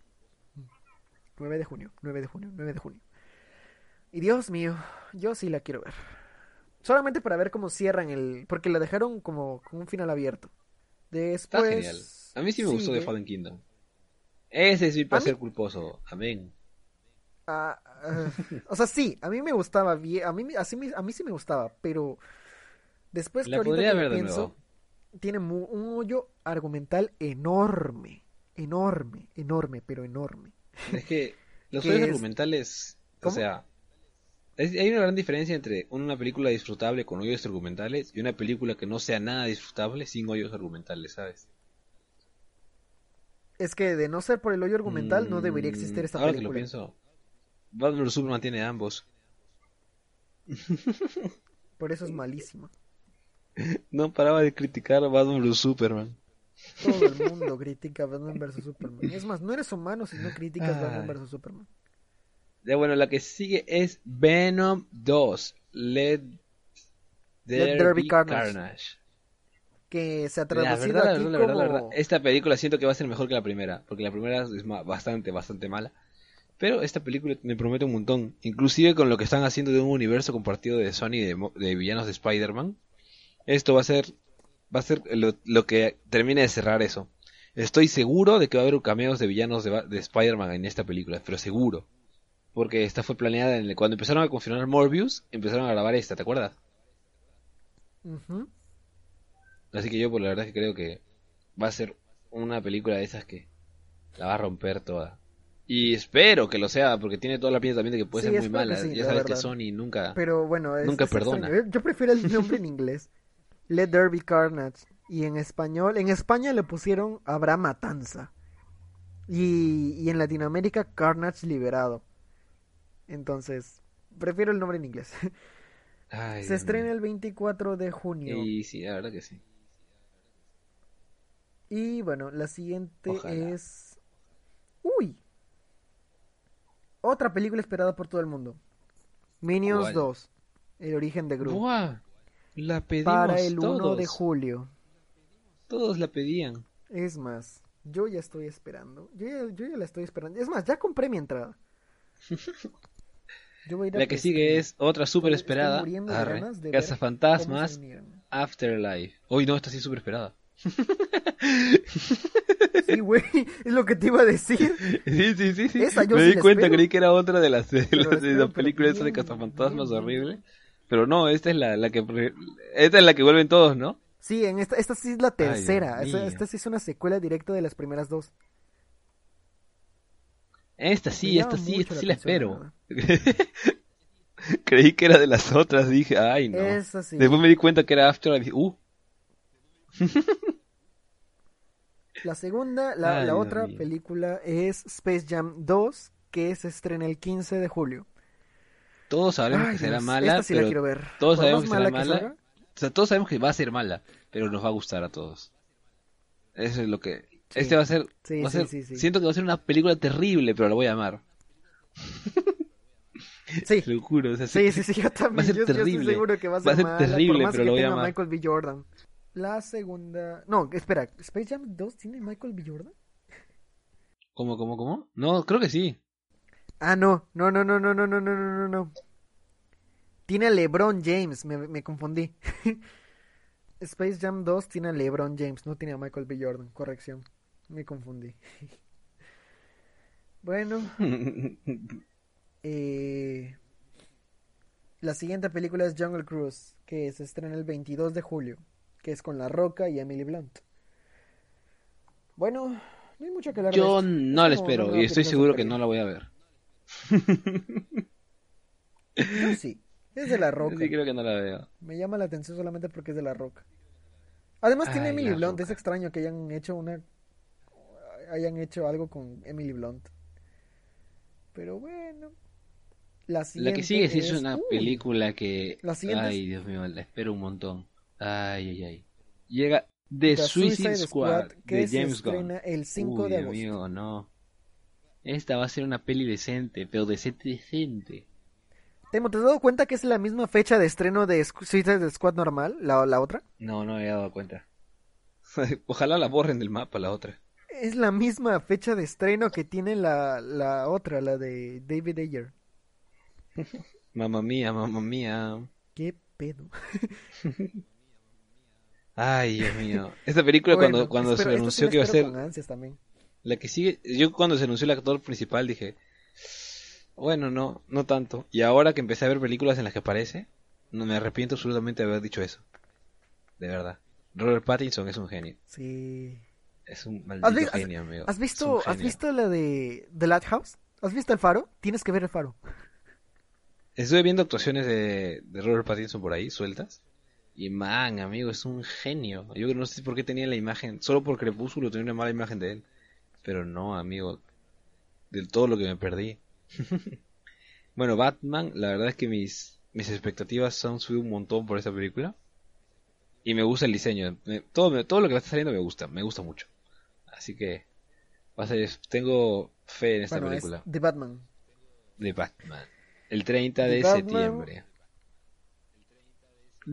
9 de junio, 9 de junio, 9 de junio. Y Dios mío, yo sí la quiero ver. Solamente para ver cómo cierran el... Porque la dejaron como con un final abierto. Está Después... genial. A mí sí me gustó The Fallen Kingdom. Ese es mi placer mí- culposo. Amén. Ah, ah, o sea, sí, a mí me gustaba bien, a mí, así, a mí sí me gustaba, pero después que La ahorita podría que ver pienso, nuevo. tiene mu- un hoyo argumental enorme, enorme, enorme, pero enorme. Es que los es- argumentales, o sea, hay una gran diferencia entre una película disfrutable con hoyos argumentales y una película que no sea nada disfrutable sin hoyos argumentales, ¿sabes? Es que de no ser por el hoyo argumental no debería existir esta Mm, Ahora que lo película. pienso, Batman vs Superman tiene ambos. Por eso es malísima. No paraba de criticar a Batman vs Superman. Todo el mundo critica Batman vs Superman. Es más, no eres humano si no criticas. Batman vs Superman. Ya bueno, la que sigue es Venom 2. Let there, there be be carnage. carnage. Que se ha La traducido verdad, la aquí verdad, la verdad, la verdad, esta película siento que va a ser mejor que la primera, porque la primera es bastante, bastante mala. Pero esta película me promete un montón, inclusive con lo que están haciendo de un universo compartido de Sony de, de villanos de Spider-Man. Esto va a ser, va a ser lo, lo que termine de cerrar eso. Estoy seguro de que va a haber cameos de villanos de, de Spider-Man en esta película, pero seguro. Porque esta fue planeada en el- cuando empezaron a confirmar Morbius, empezaron a grabar esta, ¿te acuerdas? Así que yo, pues la verdad es que creo que va a ser una película de esas que la va a romper toda. Y espero que lo sea, porque tiene toda la pinta también de que puede Sí, ser muy mala. sí, ya sabes que. Sony nunca... Pero bueno, es, Nunca es perdona. extraño. Yo prefiero el nombre en inglés. Let There Be Carnage. Y en español, en España le pusieron Habrá Matanza. Y, y en Latinoamérica Carnage Liberado. Entonces, prefiero el nombre en inglés. Ay, Se estrena mío. el 24 de junio. Y sí, la verdad que sí. Y bueno, la siguiente Ojalá. es. Uy. Otra película esperada por todo el mundo. Minions ¿Cuál? 2. El origen de Gru. Buah, la pedimos Para el 1 todos. de julio. Todos la pedían. Es más, yo ya estoy esperando. Yo ya, yo ya la estoy esperando. Es más, ya compré mi entrada. La que sigue es otra súper esperada. Arre. se unieron. Afterlife. Uy, no, esta sí es súper esperada. Sí, güey, es lo que te iba a decir. Sí, sí, sí, sí. Esa yo Me sí di cuenta, espero. creí que era otra de las de, las- de espero, la película pero esa de Cazafantasmas bien, horrible. Pero no, esta es la, la que esta es la que vuelven todos, ¿no? Sí, en esta, esta sí es la tercera. Esta sí es una secuela directa de las primeras dos. Esta sí, esta sí, esta la sí la atención, espero. creí que era de las otras, dije, ay no. Esa sí. Después me di cuenta que era Afterlife, dije, uh, La segunda, la, Ay, la otra película es Space Jam 2, que se estrena el 15 de julio. todos sabemos Ay, que será Dios, mala, esta sí la quiero ver. todos sabemos que será mala que mala. O sea, todos sabemos que va a ser mala, pero nos va a gustar a todos. Eso es lo que... Sí. Este va a ser... Sí, va a ser-. Siento que va a ser una película terrible, pero la voy a amar. Sí, Te lo juro. o sea, sí, sí, sí, yo también. ser yo, yo estoy terrible. seguro que va a ser, Va a ser mala, terrible, pero lo voy a amar. Michael B. Jordan. La segunda... No, espera, ¿Space Jam 2 tiene Michael B. Jordan? ¿Cómo, cómo, cómo? No, creo que sí. Ah, no, no, no, no, no, no, no, no, no, no, no. Tiene a LeBron James, me, me confundí. Space Jam 2 tiene a LeBron James, no tiene a Michael B. Jordan, corrección. Me confundí. Bueno, eh, la siguiente película es Jungle Cruise, que se estrena el 22 de julio, que es con La Roca y Emily Blunt. Bueno, no hay mucho que hablar Yo no la espero y estoy seguro que no la voy a ver. Yo sí, es de La Roca. Sí, creo que no la veo. Me llama la atención solamente porque es de La Roca. Además tiene Emily Blunt, es extraño que hayan hecho una hayan hecho algo con Emily Blunt. Pero bueno. La La siguiente que sigue sí es una película que... La siguiente es- Ay, Dios mío, la espero un montón. Ay, ay, ay. Llega The, The Suicide, Squad, que de James Gunn. el 5 Uy, de agosto. amigo, no. Esta va a ser una peli decente, pero decente, decente. Temo, ¿te has dado cuenta que es la misma fecha de estreno de Suicide Squad normal? La, la otra. No, no me había dado cuenta. Ojalá la borren del mapa la otra. Es la misma fecha de estreno que tiene la, la otra, la de David Ayer. Mamma mía, mamma mía. ¿Qué pedo? Ay, Dios mío. Esta película Bueno, cuando, cuando espero- se sí anunció que iba a ser con ansias también. la que sigue, yo cuando se anunció el actor principal dije, bueno, no, no tanto. Y ahora que empecé a ver películas en las que aparece, no me arrepiento absolutamente de haber dicho eso. De verdad. Robert Pattinson es un genio. Sí. Es un ¿Has, maldito has- genio, amigo. has visto, un ¿Has genio. visto la de The Lighthouse? ¿Has visto el faro? Tienes que ver el faro. Estuve viendo actuaciones de, de Robert Pattinson por ahí, sueltas. Y man, amigo, es un genio. Yo no sé por qué tenía la imagen, solo por Crepúsculo tenía una mala imagen de él. Pero no, amigo, del todo lo que me perdí. bueno, Batman, la verdad es que mis, mis expectativas han subido un montón por esta película. Y me gusta el diseño. Me- todo, me- todo lo que va a estar saliendo me gusta, me gusta mucho. Así que va a ser, tengo fe en esta Bueno, es película The Batman. de Batman. El 30 The de Batman. septiembre.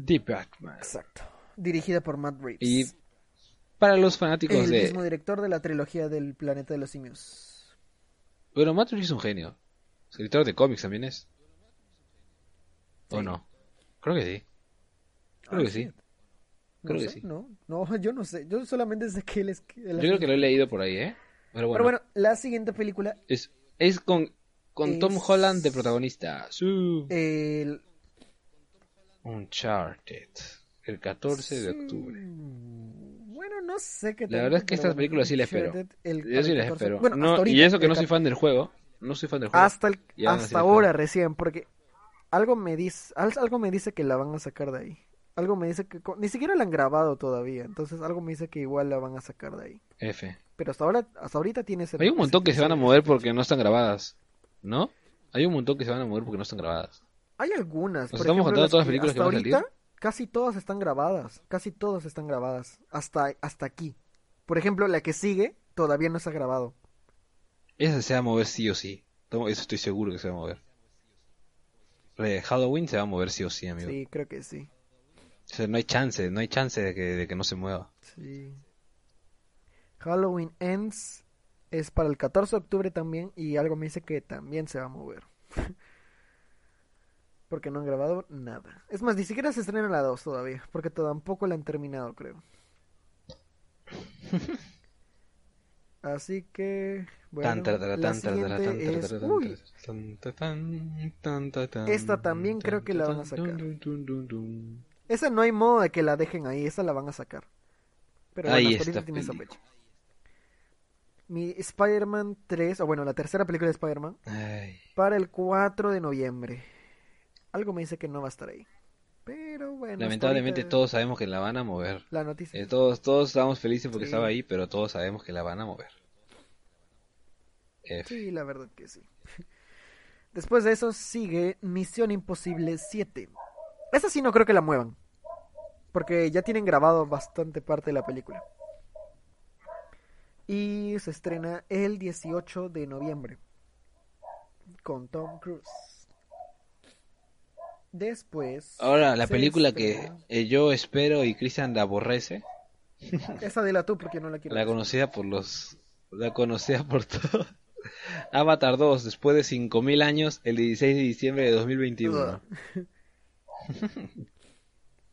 The Batman. Exacto. Dirigida por Matt Reeves. Y para los fanáticos el de... mismo director de la trilogía del Planeta de los Simios. Bueno, Matt Reeves es un genio. Escritor de cómics también es. ¿O Sí. no? Creo que sí. Creo Ah, que sí. No Creo que sé, sí. No, no, yo no sé. Yo solamente sé que él es... Yo creo que lo he leído por ahí, ¿eh? Pero bueno, Pero bueno, la siguiente película... es, es con, con Tom Holland de protagonista. Su... El... Uncharted. El 14 de octubre. Bueno, no sé qué La verdad es que estas películas sí las espero. Yo sí las espero. Bueno, No, ahorita, y eso que el no soy fan del juego. No soy fan del juego. Hasta, el, hasta ahora recién, porque algo me dice, al- algo me dice que la van a sacar de ahí. Algo me dice que ni siquiera la han grabado todavía, entonces algo me dice que igual la van a sacar de ahí. F. Pero hasta ahora, hasta ahorita tiene. Hay un montón que se van a mover porque no están grabadas. ¿No? Hay un montón que se van a mover porque no están grabadas. Hay algunas. Nos por estamos ejemplo, contando las todas las que películas que hasta van a salir. casi todas están grabadas, casi todas están grabadas, hasta hasta aquí. Por ejemplo, la que sigue todavía no se ha grabado. Esa se va a mover sí o sí. Eso estoy seguro que se va a mover. Halloween se va a mover sí o sí, amigo. Sí, creo que sí. O sea, no hay chance, no hay chance de que, de que no se mueva. Sí. Halloween Ends es para el 14 de octubre también y algo me dice que también se va a mover. porque no han grabado nada. Es más, ni siquiera se estrena la 2 todavía, porque tampoco la han terminado, creo. Así que, bueno, la siguiente es... Uy, Esta también creo que la van a sacar. Esa no hay modo de que la dejen ahí, esa la van a sacar. Pero Ahí bueno, está tiene esa fecha. Mi Spider-Man 3, o bueno, la tercera película de Spider-Man, para el 4 de noviembre. Algo me dice que no va a estar ahí. Pero bueno, lamentablemente ahorita todos sabemos que la van a mover. La noticia. Eh, todos, todos estábamos felices porque Sí. estaba ahí, pero todos sabemos que la van a mover. F. Sí, la verdad que sí. Después de eso sigue Misión Imposible 7. Esa sí no creo que la muevan. Porque ya tienen grabado bastante parte de la película. Y se estrena el 18 de noviembre. Con Tom Cruise. Después. Ahora, la película que estrena- eh, yo espero y Cristian la aborrece, Esa de la tú porque no la quiero la ver. conocida por los... La conocida por todo. Avatar 2, después de 5000 años, el 16 de diciembre de 2021.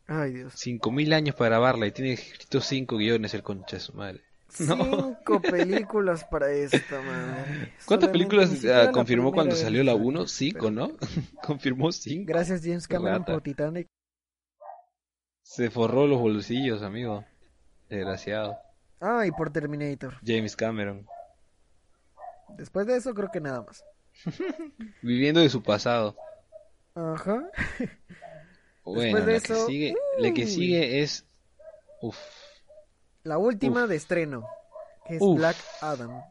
Ay, Dios. 5000 años para grabarla y tiene escrito 5 guiones el concha de su madre. No. Cinco películas para esta, madre. ¿Cuántas Solamente películas ah, confirmó cuando salió la 1? 5, ¿no? confirmó 5. Gracias James Cameron Rata. por Titanic. Se forró los bolsillos, amigo. Desgraciado. Ah, y por Terminator. James Cameron. Después de eso creo que nada más. Viviendo de su pasado. Ajá. Bueno, de la eso, que sigue, la que sigue es uf, La última Uf. de estreno, que es Uf. Black Adam.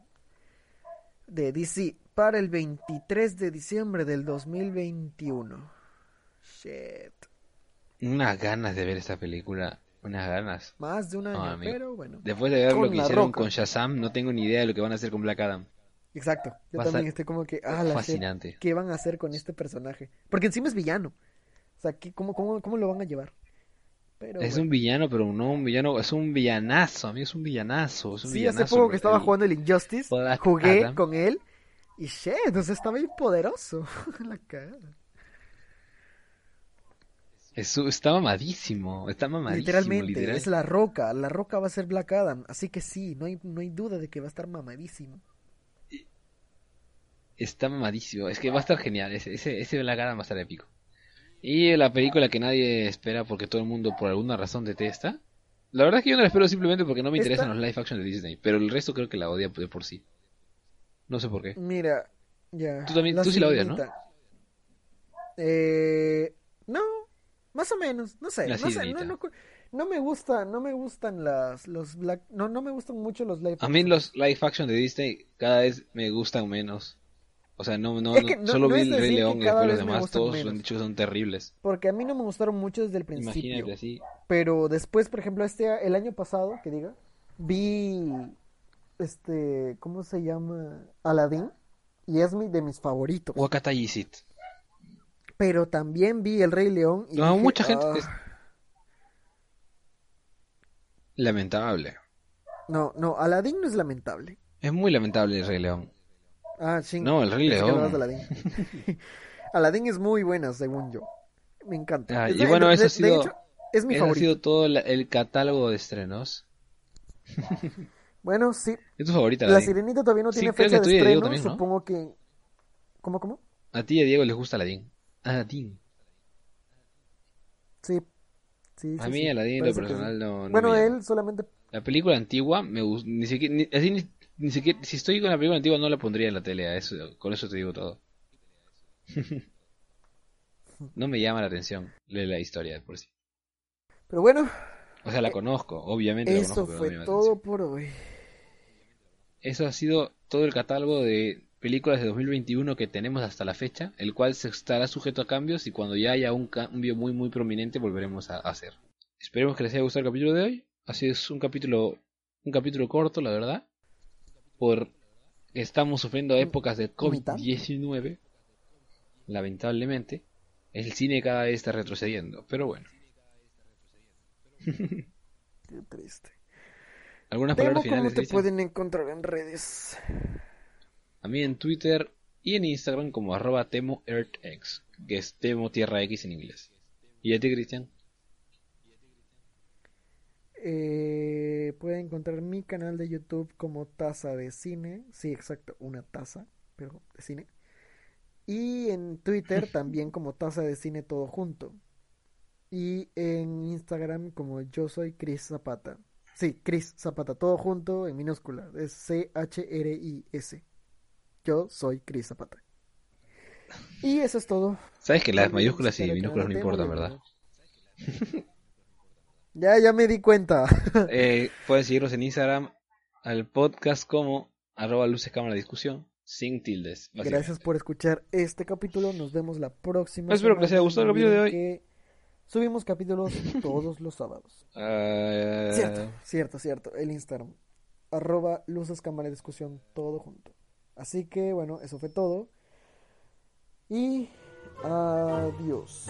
De DC para el 23 de diciembre del 2021. Shit. unas ganas de ver esta película, unas ganas. Más de un año, pero bueno. Después de ver Con lo que hicieron Roca. con Shazam, no tengo ni idea de lo que van a hacer con Black Adam. Exacto. Yo a también ser estoy como que, ah, la shit, Fascinante. ¿qué van a hacer con este personaje? Porque encima es villano. O sea, ¿qué- cómo, cómo, ¿cómo lo van a llevar? Pero Es bueno. un villano, pero no un villano, es un villanazo, amigo, es un villanazo, es un Sí, hace villanazo. poco que estaba El- jugando el Injustice, jugué Adam. con él y shit, sea, estaba bien poderoso. La cagada. es- está mamadísimo, está mamadísimo, Literalmente, literal. es la roca. La roca va a ser Black Adam. Así que sí, no hay, no hay duda de que va a estar mamadísimo. Está mamadísimo, es que va a estar genial, ese, ese, ese Black Adam va a estar épico. Y la película que nadie espera porque todo el mundo por alguna razón detesta. La verdad es que yo no la espero simplemente porque no me Esta- interesan los live action de Disney, pero el resto creo que la odia de por sí. No sé por qué. Mira, ya. Tú también- tú sí la odias, ¿no? Eh, no, más o menos, no sé, no sé, no, no, no me gusta, no me gustan las, los Black, no, no me gustan mucho los live A mí action. los live action de Disney cada vez me gustan menos. O sea, no, no, Es que no- solo no vi el Rey León y después los demás todos menos. han dicho que son terribles. Porque a mí no me gustaron mucho desde el principio. Imagínate así. Pero después, por ejemplo, este el año pasado, que diga, vi este, ¿cómo se llama? Aladdin y es mi de mis favoritos. Wakata Yisit. Pero también vi El Rey León y No, dije, mucha gente "Ah". es- Lamentable. No, no, Aladdin no es lamentable. Es muy lamentable el Rey León. Ah, sí. No, El Rey León. Aladdin es muy buena, según yo. Me encanta. Ah, y bueno, eso ha de sido- hecho, es mi ha favorito. sido todo la- el catálogo de estrenos. Bueno, sí. ¿Es tu favorita, La? Sirenita todavía no tiene fecha de Diego estreno. también, ¿no? Supongo que. ¿Cómo, cómo? A ti y a Diego les gusta Aladdin. Aladdin. Sí. Sí, A mí sí, Aladdin en lo personal no, no Bueno, él solamente. La película antigua me gusta, ni siquiera, ni, así ni, siquiera, si estoy con la película antigua no la pondría en la tele, eso, con eso te digo todo. no me llama la atención la, la historia por sí. Pero bueno, O sea, la conozco, obviamente la eso conozco, no fue todo por hoy. Eso ha sido todo el catálogo de películas de 2021 que tenemos hasta la fecha, el cual se estará sujeto a cambios y cuando ya haya un cambio muy muy prominente volveremos a hacer. Esperemos que les haya gustado el capítulo de hoy. Así es un capítulo un capítulo corto, la verdad. Por estamos sufriendo épocas de COVID-19. Lamentablemente. El cine cada vez está retrocediendo, pero bueno. Qué triste. ¿Algunas Temo, palabras ¿cómo finales, te Cristian? pueden encontrar en redes? A mí en Twitter y en Instagram como arroba temoearthx, que es Temo Tierra X en inglés. ¿Y a ti, Cristian? Eh, pueden encontrar mi canal de YouTube como Taza de Cine. Sí, exacto, una taza, pero de cine. Y en Twitter también como Taza de Cine todo junto. Y en Instagram como yo soy Chris Zapata. Sí, Chris Zapata, todo junto en minúscula. Es C-H-R-I-S. Yo soy Chris Zapata. Y eso es todo. Sabes que las mayúsculas y minúsculas no importan, ¿verdad? Ya, ya me di cuenta. Eh, pueden seguirnos en Instagram al podcast como arroba luces cámara discusión sin tildes. Gracias por escuchar este capítulo. Nos vemos la próxima. Espero que les haya gustado el capítulo de que subimos capítulos todos los sábados. Ah, Cierto, cierto, cierto. El Instagram. Arroba luces cámara discusión todo junto. Así que bueno, eso fue todo. Y adiós.